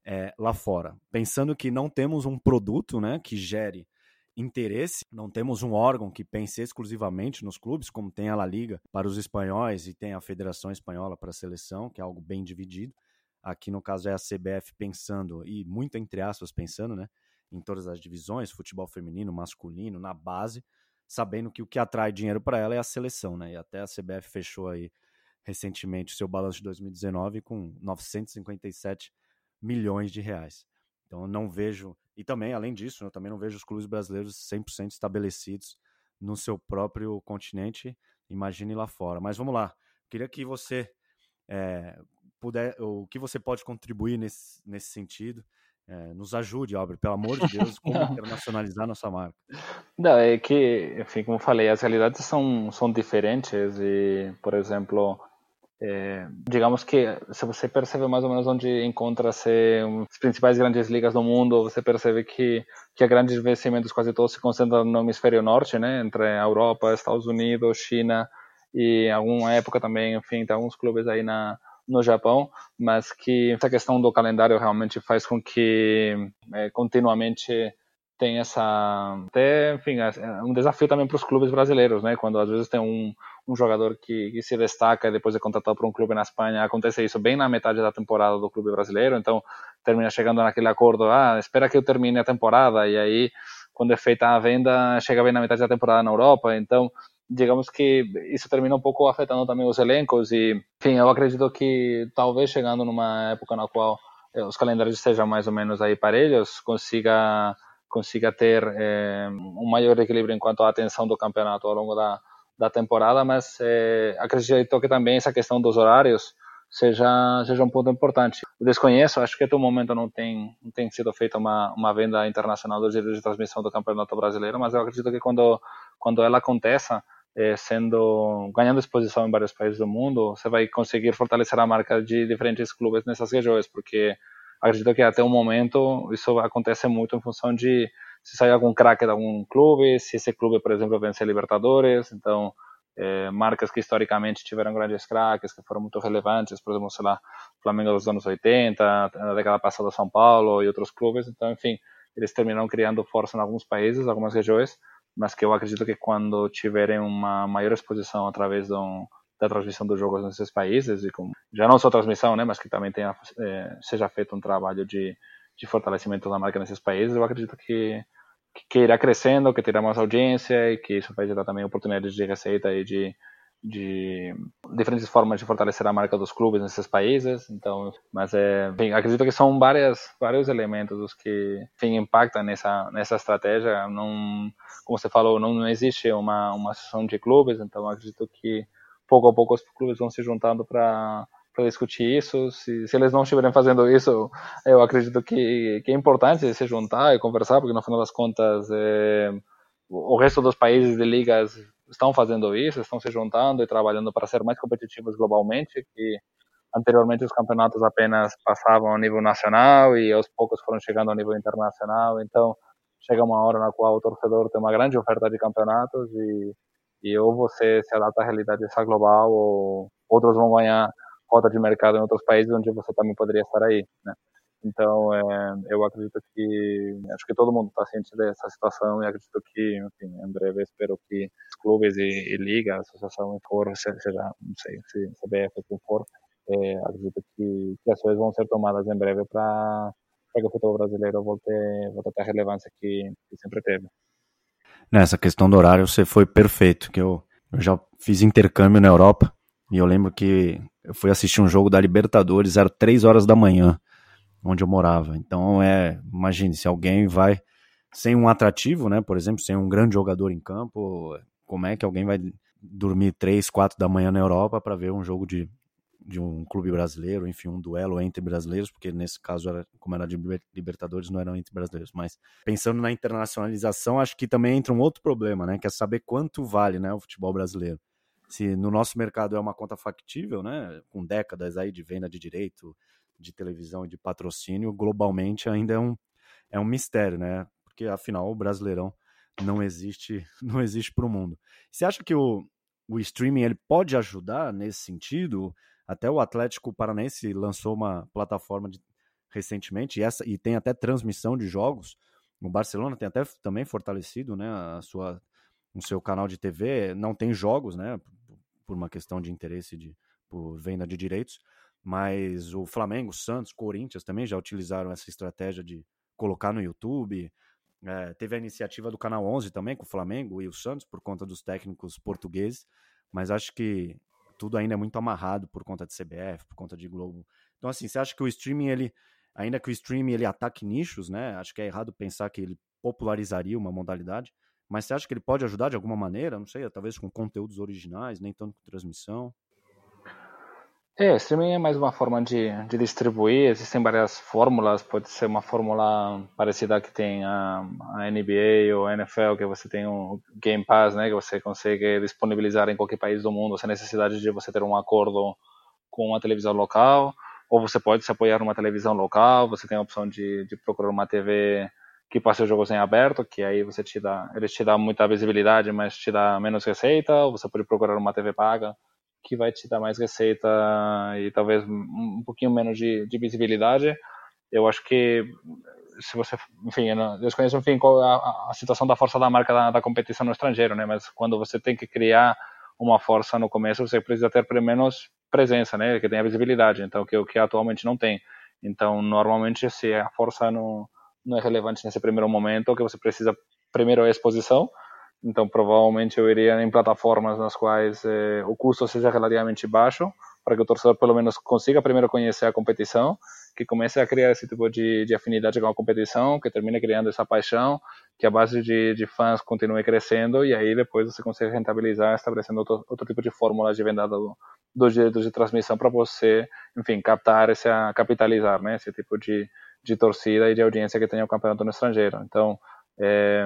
é, lá fora. Pensando que não temos um produto né, que gere interesse, não temos um órgão que pense exclusivamente nos clubes, como tem a La Liga para os espanhóis e tem a Federação Espanhola para a seleção, que é algo bem dividido. Aqui no caso é a CBF pensando, e muito entre aspas pensando, né, em todas as divisões, futebol feminino, masculino, na base, sabendo que o que atrai dinheiro para ela é a seleção, né? E até a CBF fechou aí recentemente o seu balanço de 2019 com 957 milhões de reais. Então eu não vejo, e também além disso, eu também não vejo os clubes brasileiros 100% estabelecidos no seu próprio continente, imagine lá fora. Mas vamos lá, queria que você é, puder, o que você pode contribuir nesse, nesse sentido, é, nos ajude, Albert, pelo amor de Deus, *laughs* como internacionalizar nossa marca. Não, é que, enfim, como falei, as realidades são, são diferentes e, por exemplo, é, digamos que se você percebe mais ou menos onde encontra-se as principais grandes ligas do mundo, você percebe que que grandes investimentos quase todos se concentram no hemisfério norte, né, entre a Europa, Estados Unidos, China e alguma época também, enfim, tem alguns clubes aí na no Japão, mas que essa questão do calendário realmente faz com que é, continuamente tem essa até enfim é, é um desafio também para os clubes brasileiros né? Quando às vezes tem um, um jogador que, que, se destaca e depois é contratado por um clube na Espanha acontece isso bem na metade da temporada do clube brasileiro então termina chegando naquele acordo ah espera que eu termine a temporada e aí quando é feita a venda chega bem na metade da temporada na Europa então digamos que isso termina um pouco afetando também os elencos e enfim eu acredito que talvez chegando numa época na qual eh, os calendários estejam mais ou menos aí parelhos consiga consiga ter é, um maior equilíbrio enquanto à atenção do campeonato ao longo da, da temporada, mas é, acredito que também essa questão dos horários seja seja um ponto importante. Eu desconheço, acho que até o momento não tem não tem sido feita uma uma venda internacional dos direitos de transmissão do Campeonato Brasileiro, mas eu acredito que quando quando ela aconteça, é, sendo ganhando exposição em vários países do mundo, você vai conseguir fortalecer a marca de diferentes clubes nessas regiões, porque acredito que até o momento isso acontece muito em função de se sair algum craque de algum clube, se esse clube, por exemplo, vencer Libertadores, então é, marcas que historicamente tiveram grandes craques, que foram muito relevantes, por exemplo, sei lá, Flamengo dos anos 80, na década passada São Paulo e outros clubes, então, enfim, eles terminaram criando força em alguns países, algumas regiões, mas que eu acredito que quando tiverem uma maior exposição através de um da transmissão dos jogos nesses países e com já não só transmissão, né, mas que também tenha é, seja feito um trabalho de, de fortalecimento da marca nesses países, eu acredito que, que irá crescendo, que terá mais audiência e que isso vai gerar também oportunidades de receita e de de diferentes formas de fortalecer a marca dos clubes nesses países. Então, mas é, enfim, acredito que são várias vários elementos os que enfim, impactam nessa nessa estratégia. Não, como você falou, não, não existe uma uma associação de clubes. Então, acredito que pouco a pouco os clubes vão se juntando para para discutir isso. Se, se eles não estiverem fazendo isso, eu acredito que, que é importante se juntar e conversar, porque no final das contas é, o resto dos países de ligas estão fazendo isso, estão se juntando e trabalhando para ser mais competitivos globalmente, que anteriormente os campeonatos apenas passavam ao nível nacional e aos poucos foram chegando ao nível internacional. Então chega uma hora na qual o torcedor tem uma grande oferta de campeonatos e e ou você se adapta à realidade dessa global ou outros vão ganhar cota de mercado em outros países onde você também poderia estar aí, né? Então, é, eu acredito que acho que todo mundo está ciente dessa situação e acredito que, enfim, em breve espero que os clubes e, e liga, associação, for, seja, não sei, se CBF, quem for, é, acredito que, que coisas vão ser tomadas em breve para que o futebol brasileiro volte, volte a ter a relevância que, que sempre teve. Nessa questão do horário, você foi perfeito, que eu, eu já fiz intercâmbio na Europa e eu lembro que eu fui assistir um jogo da Libertadores, era três horas da manhã, onde eu morava. Então, é, imagine, se alguém vai sem um atrativo, né, por exemplo, sem um grande jogador em campo, como é que alguém vai dormir três, quatro da manhã na Europa para ver um jogo de de um clube brasileiro, enfim, um duelo entre brasileiros, porque nesse caso, era, como era de Libertadores, não eram entre brasileiros. Mas pensando na internacionalização, acho que também entra um outro problema, né? Que é saber quanto vale né, o futebol brasileiro. Se no nosso mercado é uma conta factível, né? Com décadas aí de venda de direito, de televisão e de patrocínio, globalmente ainda é um, é um mistério, né? Porque afinal o brasileirão não existe *laughs* não existe para o mundo. Você acha que o, o streaming ele pode ajudar nesse sentido? Até o Atlético Paranaense lançou uma plataforma de, recentemente, e, essa, e tem até transmissão de jogos. O Barcelona tem até também fortalecido né, a sua, o seu canal de TV. Não tem jogos, né? Por uma questão de interesse de, por venda de direitos. Mas o Flamengo, Santos, Corinthians também já utilizaram essa estratégia de colocar no YouTube. É, teve a iniciativa do Canal 11 também, com o Flamengo e o Santos, por conta dos técnicos portugueses. Mas acho que tudo ainda é muito amarrado por conta de CBF, por conta de Globo. Então, assim, você acha que o streaming, ele, ainda que o streaming ele ataque nichos, né? Acho que é errado pensar que ele popularizaria uma modalidade. Mas você acha que ele pode ajudar de alguma maneira? Não sei, talvez com conteúdos originais, nem tanto com transmissão? É, streaming é mais uma forma de, de distribuir, existem várias fórmulas, pode ser uma fórmula parecida que tem a, a NBA ou a NFL, que você tem o Game Pass, né, que você consegue disponibilizar em qualquer país do mundo sem necessidade de você ter um acordo com uma televisão local, ou você pode se apoiar numa televisão local, você tem a opção de, de procurar uma TV que passe os jogos em aberto, que aí você te dá, eles te dão muita visibilidade, mas te dá menos receita, ou você pode procurar uma TV paga, que vai te dar mais receita e talvez um pouquinho menos de, de visibilidade. Eu acho que se você, enfim, eu não desconheço, enfim, é a, a situação da força da marca da, da, competição no estrangeiro, né? Mas quando você tem que criar uma força no começo, você precisa ter pelo menos presença, né? Que tenha visibilidade, então que o que atualmente não tem. Então, normalmente, se a força não, não é relevante nesse primeiro momento, o que você precisa primeiro é exposição então, provavelmente eu iria em plataformas nas quais eh, o custo seja relativamente baixo, para que o torcedor pelo menos consiga primeiro conhecer a competição, que comece a criar esse tipo de, de afinidade com a competição, que termine criando essa paixão, que a base de, de fãs continue crescendo e aí depois você consegue rentabilizar, estabelecendo outro, outro tipo de fórmula de venda do, dos direitos de transmissão para você, enfim, captar, esse, capitalizar, né, esse tipo de, de torcida e de audiência que tem o campeonato no estrangeiro. Então, é,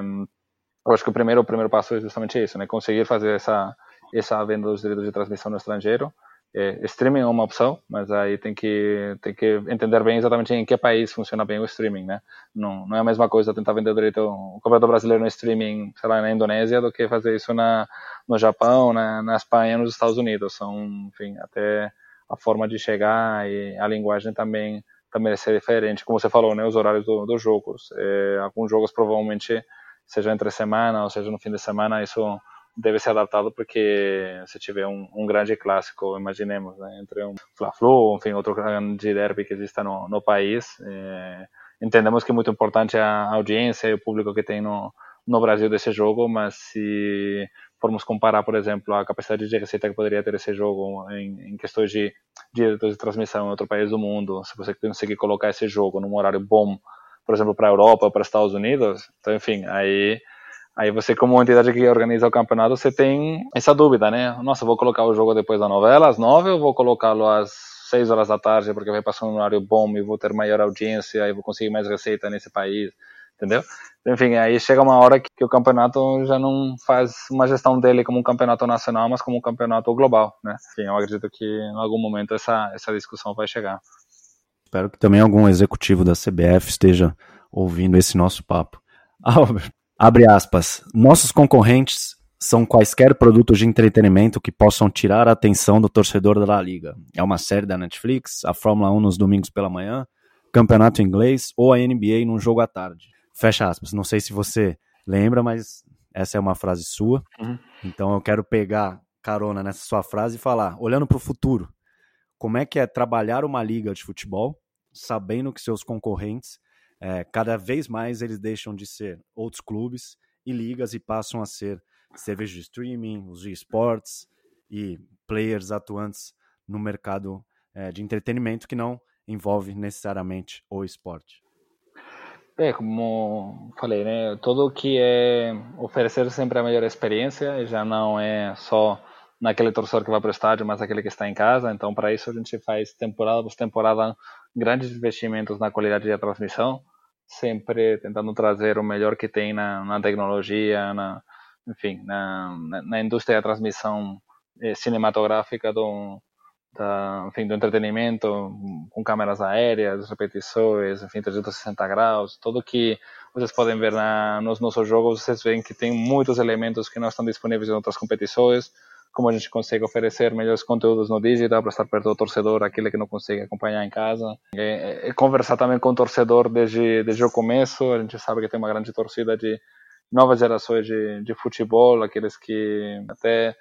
eu acho que o primeiro, o primeiro passo é justamente isso, né? Conseguir fazer essa essa venda dos direitos de transmissão no estrangeiro. É, streaming é uma opção, mas aí tem que tem que entender bem exatamente em que país funciona bem o streaming, né? Não, não é a mesma coisa tentar vender o direito o campeonato brasileiro no streaming, sei lá, na Indonésia, do que fazer isso na no Japão, na, na Espanha, nos Estados Unidos. São, enfim, até a forma de chegar e a linguagem também também é diferente, como você falou, né? Os horários dos do jogos. É, alguns jogos provavelmente seja entre semana ou seja no fim de semana, isso deve ser adaptado porque se tiver um, um grande clássico, imaginemos, né, entre um Fla-Flu, enfim, outro grande derby que exista no, no país, é, entendemos que é muito importante a audiência e o público que tem no, no Brasil desse jogo, mas se formos comparar, por exemplo, a capacidade de receita que poderia ter esse jogo em, em questões de direitos de transmissão em outro país do mundo, se você conseguir colocar esse jogo num horário bom por exemplo, para a Europa, para os Estados Unidos. Então, enfim, aí aí você como entidade que organiza o campeonato, você tem essa dúvida, né? Nossa, vou colocar o jogo depois da novela, às nove, ou vou colocá-lo às seis horas da tarde, porque vai passar um horário bom e vou ter maior audiência e vou conseguir mais receita nesse país, entendeu? Enfim, aí chega uma hora que, que o campeonato já não faz uma gestão dele como um campeonato nacional, mas como um campeonato global, né? Enfim, eu acredito que em algum momento essa, essa discussão vai chegar. Espero que também algum executivo da CBF esteja ouvindo esse nosso papo. Albert, abre aspas. Nossos concorrentes são quaisquer produtos de entretenimento que possam tirar a atenção do torcedor da Liga. É uma série da Netflix, a Fórmula 1 nos domingos pela manhã, campeonato inglês ou a NBA num jogo à tarde. Fecha aspas. Não sei se você lembra, mas essa é uma frase sua. Uhum. Então eu quero pegar carona nessa sua frase e falar, olhando para o futuro, como é que é trabalhar uma liga de futebol sabendo que seus concorrentes, é, cada vez mais eles deixam de ser outros clubes e ligas e passam a ser serviços de streaming, os esportes e players atuantes no mercado é, de entretenimento que não envolve necessariamente o esporte. É, como falei, né? Tudo que é oferecer sempre a melhor experiência já não é só naquele torcedor que vai para o estádio, mas aquele que está em casa. Então, para isso a gente faz temporada por temporada grandes investimentos na qualidade da transmissão, sempre tentando trazer o melhor que tem na, na tecnologia, na, enfim, na, na, indústria da transmissão eh, cinematográfica do, da, enfim, do entretenimento, com câmeras aéreas, repetições, enfim, 360 graus, tudo que vocês podem ver na, nos nossos jogos, vocês veem que tem muitos elementos que não estão disponíveis em outras competições, como a gente consegue oferecer melhores conteúdos no digital para estar perto do torcedor, aquele que não consegue acompanhar em casa. E, e conversar também com o torcedor desde, desde o começo. A gente sabe que tem uma grande torcida de novas gerações de, de futebol, aqueles que até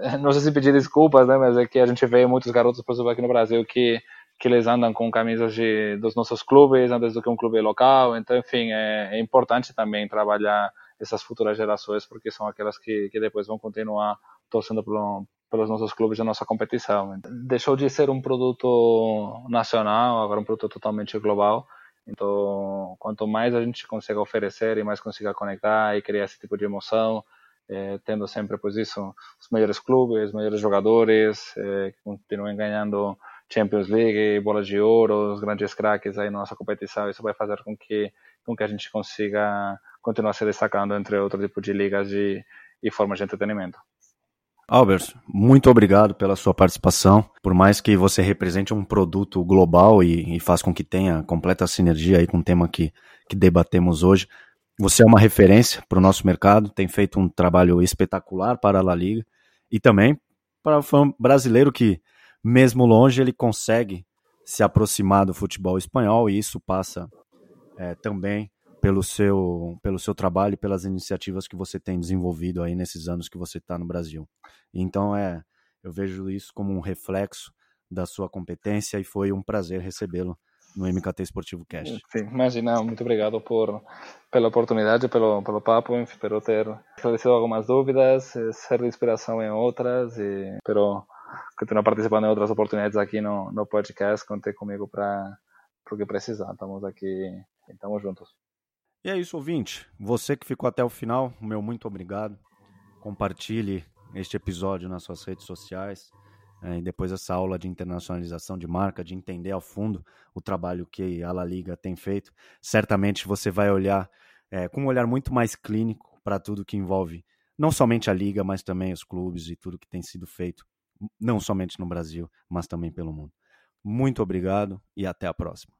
é, não sei se pedir desculpas, né, mas é que a gente vê muitos garotos, por exemplo, aqui no Brasil que que eles andam com camisas de, dos nossos clubes, antes do que um clube local. Então, enfim, é, é importante também trabalhar essas futuras gerações, porque são aquelas que, que depois vão continuar torcendo pelo, pelos nossos clubes da nossa competição. Deixou de ser um produto nacional, agora um produto totalmente global. Então, quanto mais a gente consegue oferecer e mais consiga conectar e criar esse tipo de emoção, é, tendo sempre, pois isso, os melhores clubes, os melhores jogadores, é, que continuem ganhando Champions League, bola de ouro, os grandes craques aí na nossa competição, isso vai fazer com que, com que a gente consiga continuar se destacando entre outro tipo de ligas de, e formas de entretenimento. Albert, muito obrigado pela sua participação. Por mais que você represente um produto global e, e faz com que tenha completa sinergia aí com o tema que, que debatemos hoje, você é uma referência para o nosso mercado, tem feito um trabalho espetacular para a La Liga e também para o fã brasileiro que mesmo longe, ele consegue se aproximar do futebol espanhol e isso passa é, também pelo seu, pelo seu trabalho e pelas iniciativas que você tem desenvolvido aí nesses anos que você está no Brasil. Então, é, eu vejo isso como um reflexo da sua competência e foi um prazer recebê-lo no MKT Esportivo Cast. Sim, imagina, muito obrigado por, pela oportunidade, pelo, pelo papo, espero ter esclarecido algumas dúvidas, eh, ser de inspiração em outras, e, pero continuar participando em outras oportunidades aqui no, no podcast. Contei comigo para o que precisar. Estamos aqui, estamos juntos. E é isso, ouvinte. Você que ficou até o final, meu muito obrigado. Compartilhe este episódio nas suas redes sociais. É, e depois essa aula de internacionalização de marca, de entender ao fundo o trabalho que a La Liga tem feito, certamente você vai olhar é, com um olhar muito mais clínico para tudo que envolve não somente a Liga, mas também os clubes e tudo que tem sido feito não somente no Brasil, mas também pelo mundo. Muito obrigado e até a próxima.